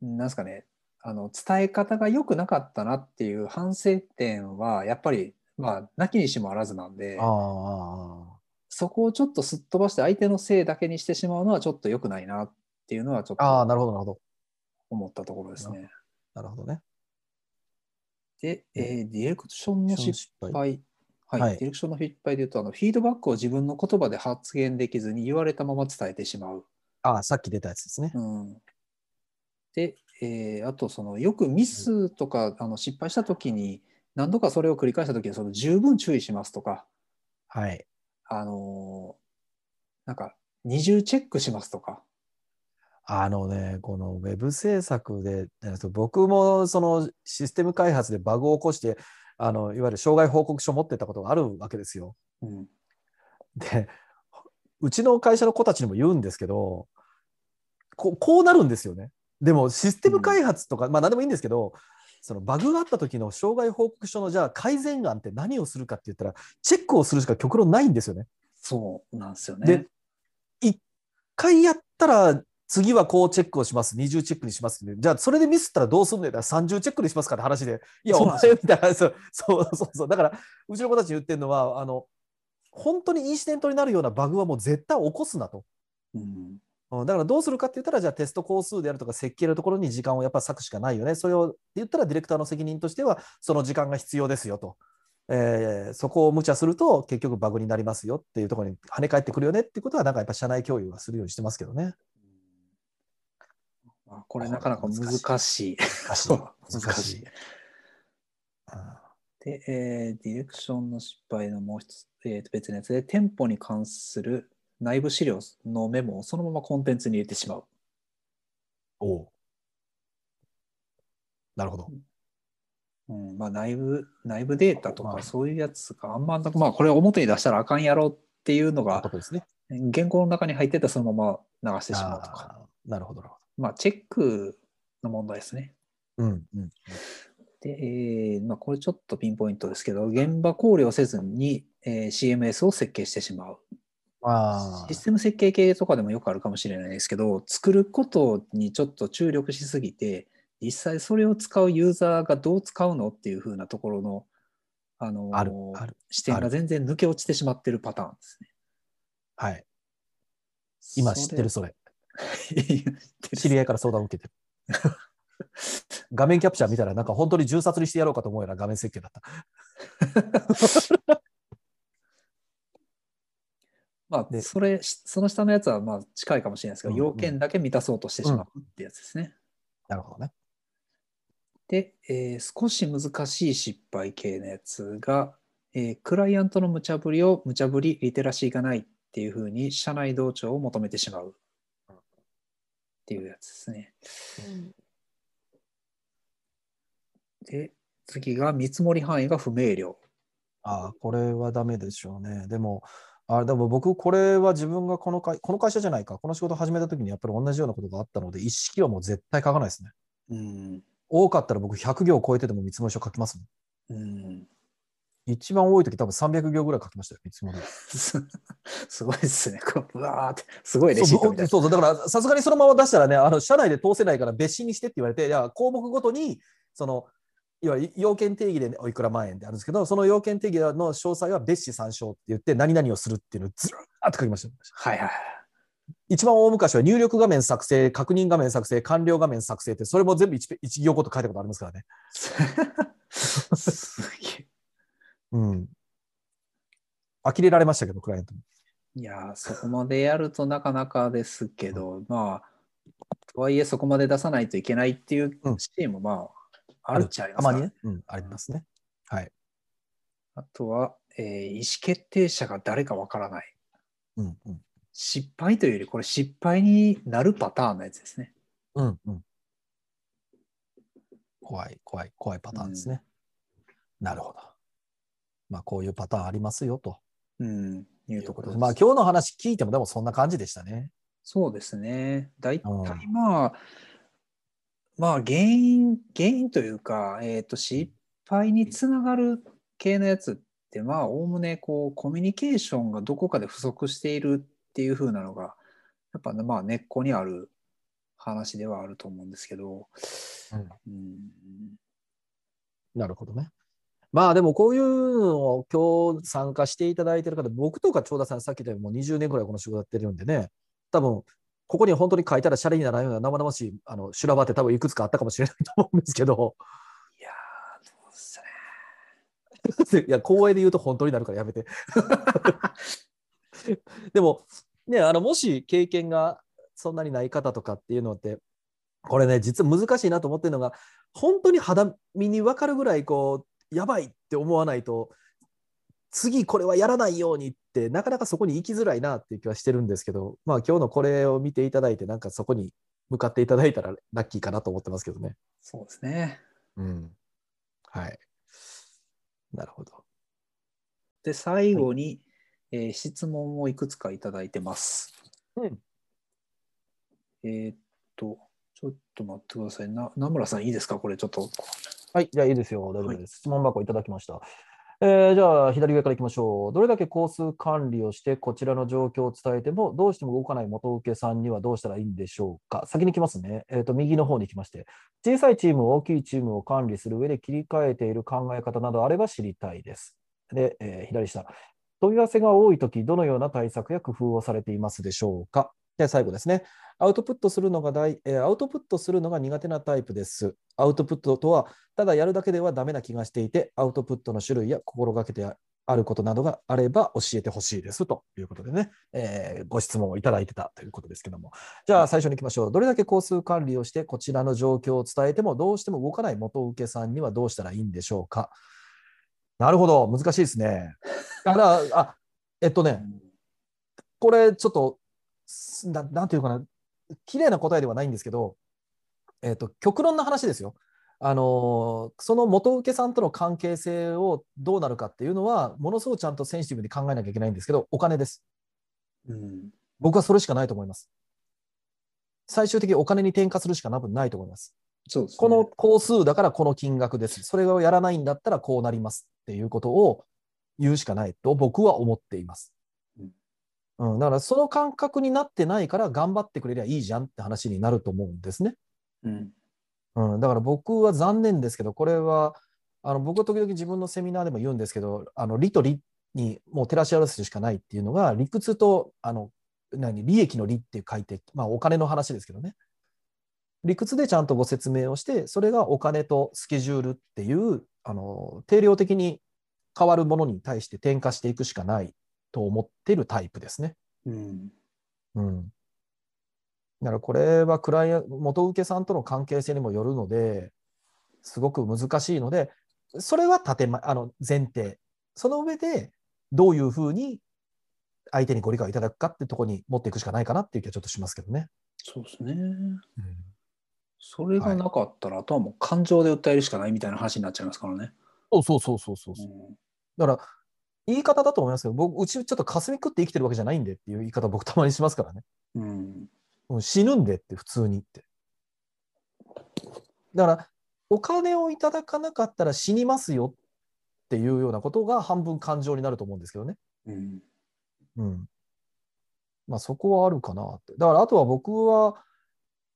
の、なんですかね、あの伝え方が良くなかったなっていう反省点は、やっぱり、まあ、なきにしもあらずなんであ、あ。そこをちょっとすっ飛ばして相手のせいだけにしてしまうのはちょっと良くないなっていうのはちょっああ、となるほど、なるほど。思ったところですね。なるほどね。で、えーディレクションの失失敗。敗。はい、はいディレクションの失敗で言うと、あのフィードバックを自分の言葉で発言できずに言われたまま伝えてしまう。ああ、さっき出たやつですね。うん、で、えーあとそのよくミスとかあの失敗した時に何度かそれを繰り返した時にその十分注意しますとか、はい。あのーなんか二重チェックしますとか、あのね、このウェブ制作で、えっと僕もそのシステム開発でバグを起こして、あのいわゆる障害報告書を持ってたことがあるわけですよ。うんで、うちの会社の子たちにも言うんですけど、こうこうなるんですよね。でもシステム開発とか、まあ何でもいいんですけど、そのバグがあった時の障害報告書のじゃあ改善案って何をするかって言ったら、チェックをするしか極論ないんですよね。そうなんですよね。で、一回やったら、次はこうチェックをします。二重チェックにします、ね。じゃあ、それでミスったらどうすんねんだ三重チェックにしますかって話で。いや、お前みたいな。そうそうそうそう。だから、うちの子たちに言ってるのは、あの、本当にインシデントになるようなバグはもう絶対起こすなと。うんうんだからどうするかって言ったら、じゃあテスト工数であるとか設計のところに時間をやっぱ割くしかないよね。それをって言ったらディレクターの責任としては、その時間が必要ですよと。えーそこを無茶すると結局バグになりますよっていうところに跳ね返ってくるよねっていうことは、なんかやっぱ社内共有はするようにしてますけどね。まあ、これなかなか難しい。難しい。難難しいで、えーディレクションの失敗のもう一つ、えーと別のやつで、店舗に関する内部資料のメモをそのままコンテンツに入れてしまう。おうなるほど。うんまあ、内部内部データとまあかそういうやつがあんま、まあ、これ表に出したらあかんやろっていうのがね。原稿の中に入ってたらそのまま流してしまうとか、なるほど。なるほまあ、チェックの問題ですね。どうんうん。で、えーまあ、これちょっとピンポイントですけど、現場考慮せずに、えー CMS を設計してしまう。あシステム設計系とかでもよくあるかもしれないですけど、作ることにちょっと注力しすぎて、実際それを使うユーザーがどう使うのっていう風なところの、あのー視点が全然抜け落ちてしまってるパターンですね。はい。今知ってるそれ。知り合いから相談を受けてる。画面キャプチャー見たら、なんか本当に銃殺にしてやろうかと思うような画面設計だった。まあ、でそれ、その下のやつはまあ近いかもしれないですけど、うんうん要件だけ満たそうとしてしまうってやつですね。なるほどね。で、えー少し難しい失敗系のやつが、えークライアントの無茶ぶりを無茶ぶりリテラシーがないっていうふうに社内同調を求めてしまうっていうやつですね。で、次が見積もり範囲が不明瞭。ああ、これはダメでしょうね。でも、あでも僕、これは自分がこの会この会社じゃないか、この仕事始めた時にやっぱり同じようなことがあったので、一式はもう絶対書かないですね。うん。多かったら僕100行超えてても見積もり書書きますもん。うん。一番多い時多分300行ぐらい書きましたよ、見積もり。す すごいですね。こううわーって、すごいレシそうそう、だからさすがにそのまま出したらね、あの社内で通せないから別紙にしてって言われて、いや項目ごとに、その、いわゆる要件定義でおいくら万円ってあるんですけど、その要件定義の詳細は別紙参照って言って、何々をするっていうのをずらーっと書きました。な。はいはいはい。一番大昔は入力画面作成、確認画面作成、完了画面作成って、それも全部 1, 一行ごと書いたことありますからね。すげえ。うん。呆れられましたけど、クライアントに。いやー、そこまでやるとなかなかですけど、まあ、とはいえそこまで出さないといけないっていううんシーンもまあ、あるっちゃありますたまにね。うん、ありますね。はい。あとは、えー意思決定者が誰かわからない。うん、うん。失敗というより、これ失敗になるパターンのやつですね。うん、うん。怖い、怖い、怖いパターンですね。なるほど。まあ、こういうパターンありますよと。うん、いうところです。まあ、今日の話聞いても、でもそんな感じでしたね。そうですね。大体うんまあ、まあ原因、原因というか、えっ、と、失敗につながる系のやつって、まあ、おおむね、こう、コミュニケーションがどこかで不足しているっていう風なのが、やっぱね、まあ、根っこにある話ではあると思うんですけど、うん、なるほどね。まあでもこういうのを今日参加していただいている方、僕とか長田さん、さっき言ったようにもう20年ぐらいこの仕事やってるんでね、多分ここに本当に書いたらシャレにならないような生々しいあの修羅場って多分いくつかあったかもしれないと思うんですけど、いやー、そうですね。いや、光栄で言うと本当になるからやめて。でも、ね、あのもし経験がそんなにない方とかっていうのって、これね、実は難しいなと思ってるのが、本当に肌身に分かるぐらい、こう、やばいって思わないと、次これはやらないようにって、なかなかそこに行きづらいなっていう気はしてるんですけど、まあ今日のこれを見ていただいて、なんかそこに向かっていただいたらラッキーかなと思ってますけどね。そうですね。うん。はい。なるほど。で、最後に、えー質問をいくつかいただいてます。うん。えーっと、ちょっと待ってください。な名村さん、いいですか？これちょっと。はい、じゃあいいですよ。大丈夫はいです。質問箱いただきました。えーじゃあ、左上からいきましょう。どれだけ工数管理をして、こちらの状況を伝えても、どうしても動かない元請けさんにはどうしたらいいんでしょうか。先に来ますね。えっ、と、右の方に行きまして、小さいチーム、大きいチームを管理する上で切り替えている考え方などあれば知りたいです。で、えー左下。問い合わせが多いとき、どのような対策や工夫をされていますでしょうか。で、最後ですね。アウトプットするのが大、えーアウトプットするのが苦手なタイプです。アウトプットとは、ただやるだけではダメな気がしていて、アウトプットの種類や心がけてあることなどがあれば教えてほしいですということでね、えーご質問をいただいてたということですけども。じゃあ最初に行きましょう。どれだけ工数管理をして、こちらの状況を伝えても、どうしても動かない元請けさんにはどうしたらいいんでしょうか。なるほど、難しいですね。だから、あ、えっとね、これちょっと、ななんていうかな、綺麗な答えではないんですけど、えっと、極論の話ですよ。あのその元請けさんとの関係性をどうなるかっていうのは、ものすごくちゃんとセンシティブに考えなきゃいけないんですけど、お金です。うん。僕はそれしかないと思います。最終的にお金に転嫁するしか多分ないと思います。そうですね。この工数だからこの金額です。それをやらないんだったらこうなりますっていうことを言うしかないと僕は思っています。うん、だからその感覚になってないから頑張ってくれりゃいいじゃんって話になると思うんですね。うん。うん、だから僕は残念ですけど、これはあの僕は時々自分のセミナーでも言うんですけど、あの利と利にもう照らし合わせるしかないっていうのが、理屈とあの何利益の利って書いて、まあ、お金の話ですけどね。理屈でちゃんとご説明をして、それがお金とスケジュールっていうあの定量的に変わるものに対して転嫁していくしかないと思っているタイプですね。うん。うん。だからこれはクライアン元請けさんとの関係性にもよるので、すごく難しいので、それは建前あの前提。その上で、どういうふうに相手にご理解いただくかっていうところに持っていくしかないかなっていう気はちょっとしますけどね。そうですね。それがなかったら、あとはもう感情で訴えるしかないみたいな話になっちゃいますからね。そうそうそうそうそう。うんだから、言い方だと思いますけど、僕、うちちょっと霞食って生きてるわけじゃないんでっていう言い方僕たまにしますからね。うんうん死ぬんでって普通にって。だから、お金をいただかなかったら死にますよっていうようなことが半分感情になると思うんですけどね。うんうん。まあそこはあるかなって。だからあとは僕は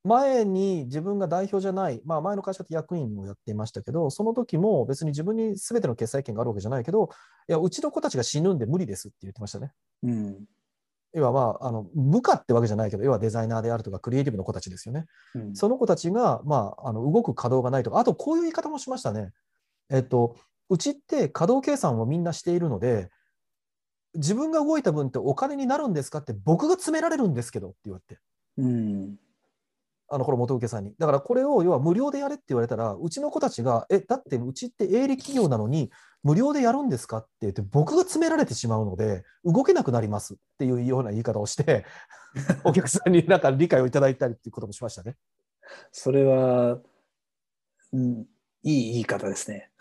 前に自分が代表じゃない、まあ前の会社って役員をやっていましたけど、その時も別に自分に全ての決裁権があるわけじゃないけど、いや、うちの子たちが死ぬんで無理ですって言ってましたね。うん要はまあ、あの部下ってわけじゃないけど、要はデザイナーであるとかクリエイティブの子たちですよね。うんその子たちが、まあ、あの動く稼働がないとか、あとこういう言い方もしましたね。えっと、うちって稼働計算をみんなしているので、自分が動いた分ってお金になるんですかって僕が詰められるんですけどって言われて、うんあのこれ元請けさんに。だからこれを要は無料でやれって言われたら、うちの子たちが、え、だってうちって営利企業なのに無料でやるんですかって言って、僕が詰められてしまうので、動けなくなりますっていうような言い方をして、お客さんになんか理解をいただいたりっていうこともしましたね。それは、うん、いい言い方ですね。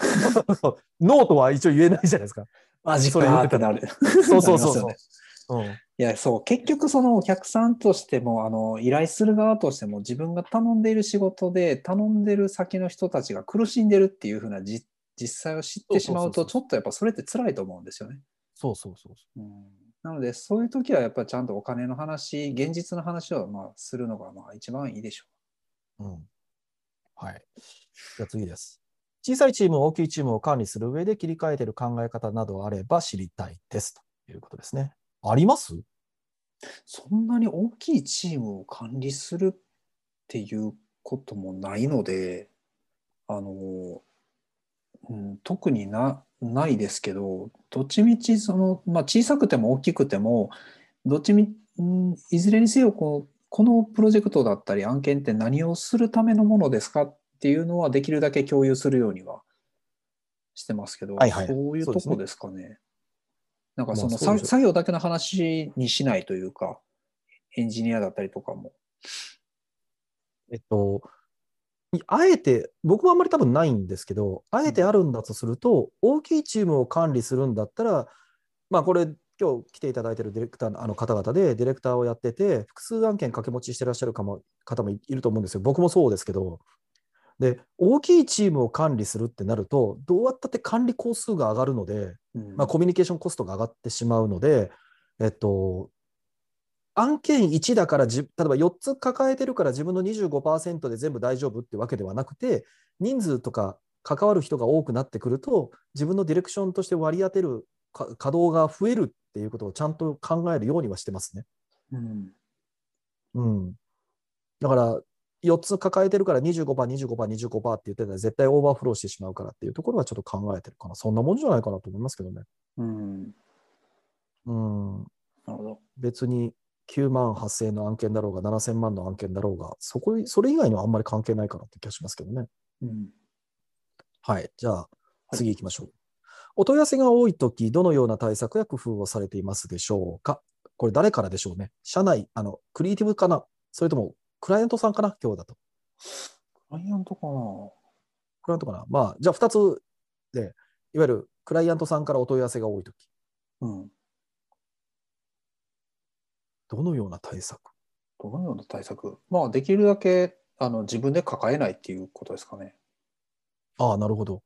ノーとは一応言えないじゃないですか。マジそれ言ってなる。そうそうそうそう。うん、いや、そう、結局そのお客さんとしても、あの、依頼する側としても、自分が頼んでいる仕事で、頼んでる先の人たちが苦しんでるっていうふうなじ実際を知ってしまうと、ちょっとやっぱそれって辛いと思うんですよね。そうそうそうそうん、なので、そういう時はやっぱりちゃんとお金の話、現実の話をまあするのがまあ一番いいでしょう。うん。はい。じゃあ次です。小さいチーム、大きいチームを管理する上で切り替えている考え方などあれば知りたいですということですね。あります？う。そんなに大きいチームを管理するっていうこともないので、あの、うん、特になないですけど、どっちみちその、まあ、小さくても大きくても、どっちみ、うんいずれにせよこう、このプロジェクトだったり案件って何をするためのものですかっていうのはできるだけ共有するようにはしてますけど、はいはいそういうとこですかね。なんかその、作業だけの話にしないというか、エンジニアだったりとかも。えっと、あえて、僕はあんまり多分ないんですけど、あえてあるんだとすると、大きいチームを管理するんだったら、まあこれ、今日来ていただいているディレクターのあの方々で、ディレクターをやってて、複数案件掛け持ちしてらっしゃるかも方もいると思うんですよ。僕もそうですけど、で、大きいチームを管理するってなると、どうやったって管理工数が上がるので、うんまあ、コミュニケーションコストが上がってしまうので、えっと、案件1だからじ、例えば4つ抱えてるから自分の25%で全部大丈夫ってわけではなくて、人数とか関わる人が多くなってくると、自分のディレクションとして割り当てるか稼働が増えるっていうことをちゃんと考えるようにはしてますね。うんうん。だから、4つ抱えてるから25%、25%、25%って言ってたら絶対オーバーフローしてしまうからっていうところはちょっと考えてるかな。そんなもんじゃないかなと思いますけどね。うんうん。なるほど。別に9万8000円の案件だろうが7000万の案件だろうが、そこそれ以外にはあんまり関係ないかなって気がしますけどね。うんはい。じゃあ、次行きましょう。お問い合わせが多いとき、どのような対策や工夫をされていますでしょうか？これ誰からでしょうね？社内、あの、クリエイティブかな？それとも、クライアントさんかな？今日だと。クライアントかな？クライアントかな？まあ、じゃあ2つで、いわゆるクライアントさんからお問い合わせが多いとき、うん。どのような対策？どのような対策？まあ、できるだけあの自分で抱えないっていうことですかね。ああ、なるほど。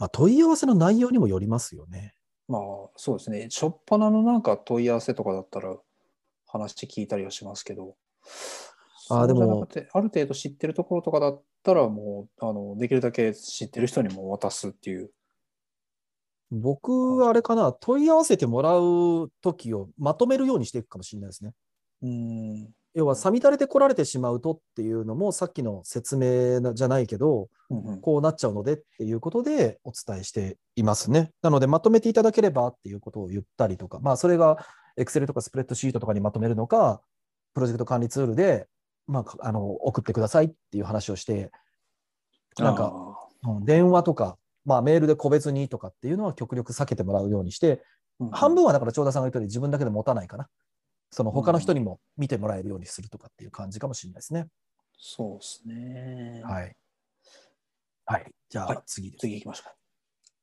まあ、問い合わせの内容にもよりますよね。まあ、そうですね。初っ端のなんか問い合わせとかだったら話聞いたりはしますけど、あーでもある程度知ってるところとかだったらもうあのできるだけ知ってる人にも渡すっていう。僕はあれかな、問い合わせてもらうときをまとめるようにしていくかもしれないですね。うん。要は、さみだれて来られてしまうとっていうのも、さっきの説明なじゃないけど、うんうんこうなっちゃうのでっていうことでお伝えしていますね。なので、まとめていただければっていうことを言ったりとか、まあ、それが Excel とかスプレッドシートとかにまとめるのか、プロジェクト管理ツールで、まあ、あの送ってくださいっていう話をして、なんか、あうん電話とかまあ、メールで個別にとかっていうのは極力避けてもらうようにして、うん半分はだから長田さんが言ったように自分だけで持たないかな。その他の人にも見てもらえるようにするとかっていう感じかもしれないですね。そうですね。はい。はい。じゃはいあ次です。次行きましょうか。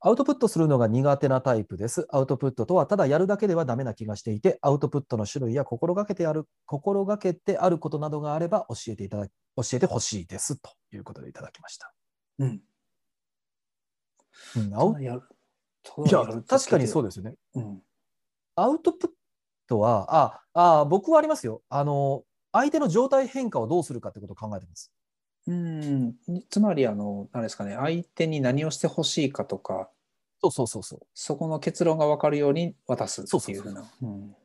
アウトプットするのが苦手なタイプです。アウトプットとはただやるだけではダメな気がしていて、アウトプットの種類や心がけてある、心がけてあることなどがあれば教えていただき、教えてほしいです。ということでいただきました。うん。うん、アウいや、確かにそうでですよね。す。うん。アウトプットは、あ、あ僕はありますよ。あの、相手の状態変化をどうするかってことを考えてます。うん、つまり、あの、何ですかね、相手に何をしてほしいかとか、そうそうそうそう。そこの結論が分かるように渡すっていうふうな。うん。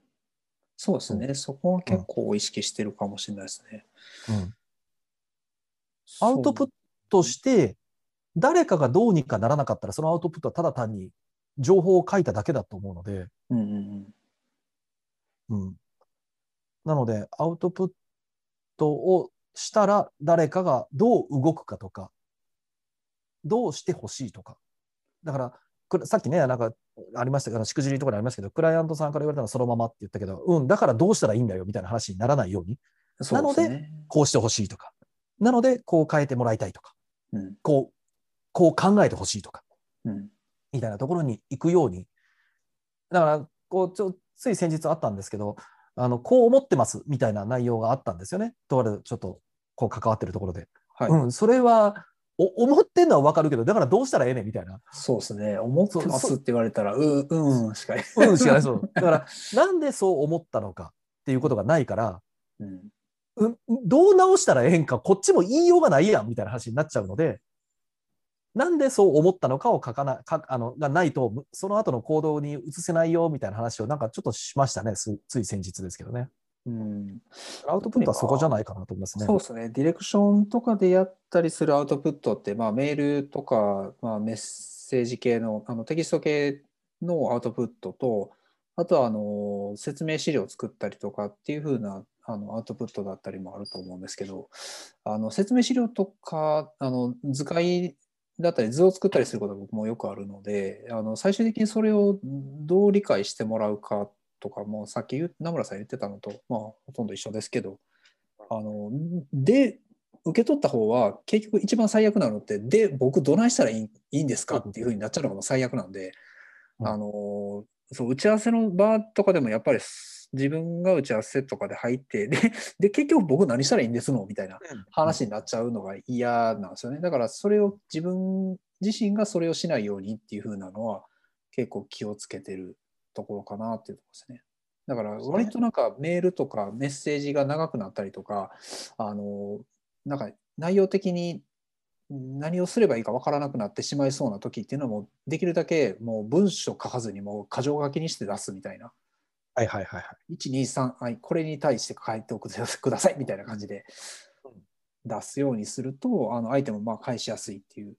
そうですね、そこは結構意識してるかもしれないですね。うん、アウトプットトして、誰かがどうにかならなかったら、そのアウトプットはただ単に情報を書いただけだと思うので、うんうん。うん、なので、アウトプットをしたら、誰かがどう動くかとか、どうしてほしいとか。だから、さっきね、なんかありましたけど、しくじりとかにありましたけど、クライアントさんから言われたのはそのままって言ったけど、うん、だからどうしたらいいんだよみたいな話にならないように、うん。そうですね。こうしてほしいとか、なので、こう変えてもらいたいとか、うんこう、こう考えてほしいとか、うんみたいなところに行くように。だから、こうちょつい先日あったんですけど、あのこう思ってますみたいな内容があったんですよね。とあるちょっとこう関わってるところで。はい、うん、それはお思ってんのは分かるけど、だからどうしたらええねんみたいな。そうですね。思ってますって言われたら、ううん、しかり。うん、しかないそう。だから、なんでそう思ったのかっていうことがないから、うんうん、どう直したらええんか、こっちも言いようがないやんみたいな話になっちゃうので、なんでそう思ったのかを書かなかあのがないと、その後の行動に移せないよみたいな話をなんかちょっとしましたね、つつい先日ですけどね。うんアウトプットはそこじゃないかなと思いますね。そうですね。ディレクションとかでやったりするアウトプットって、まあ、メールとか、まあ、メッセージ系のあのテキスト系のアウトプットと、あとはあの説明資料を作ったりとかっていう風なあのアウトプットだったりもあると思うんですけど、あの説明資料とかあの図解だったり図を作ったりすることが僕もよくあるので、あの最終的にそれをどう理解してもらうかとかもさっき名村さん言ってたのと、まあ、ほとんど一緒ですけど、あので受け取った方は結局一番最悪なのってで僕どないしたらいいいいんですかっていうふうになっちゃうのが最悪なんで、うん。あのそう打ち合わせの場とかでもやっぱり自分が打ち合わせとかで入ってでで結局僕何したらいいんですのみたいな話になっちゃうのが嫌なんですよね。だからそれを自分自身がそれをしないようにっていうふうなのは結構気をつけてるところかなっていうところですね。だから割となんかメールとかメッセージが長くなったりとか、あの、なんか内容的に何をすればいいかわからなくなってしまいそうな時っていうのもできるだけもう文章書かずにもう箇条書きにして出すみたいな。はいはいはいはい。123、はい、これに対して書いておくくださいみたいな感じで出すようにすると、あの相手もまあ返しやすいっていう。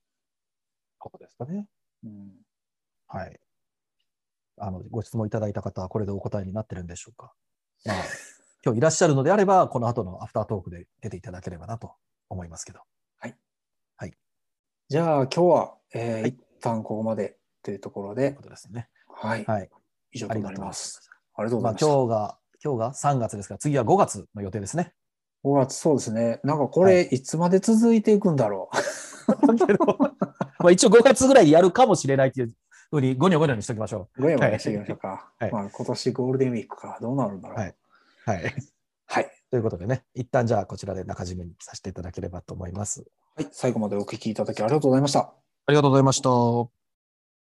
ことですかね。うん、はい。あの、ご質問いただいた方はこれでお答えになってるんでしょうか。まあ、今日いらっしゃるのであれば、この後のアフタートークで出ていただければなと思いますけど。じゃあ今日は、えーはい一旦ここまでというところでという、ことですね。はい、はい。以上となりありがとうございまます。す。ありがとうごまあざいました。今日が、今日が3月ですから、次は5月の予定ですね。5月、そうですね。なんかこれ、い、つまで続いていくんだろ けどまあ一応5月ぐらいやるかもしれないっていうふうに、ゴニョゴニョにしておきましょう。ごやごやしていきましょうか。はいまあ、今年ゴールデンウィークか、どうなるんだろう。はいう。はい。はい。ということでね、一旦じゃあこちらで中締めにさせていただければと思います。はい。最後までお聞きいただきありがとうございました。ありがとうございました。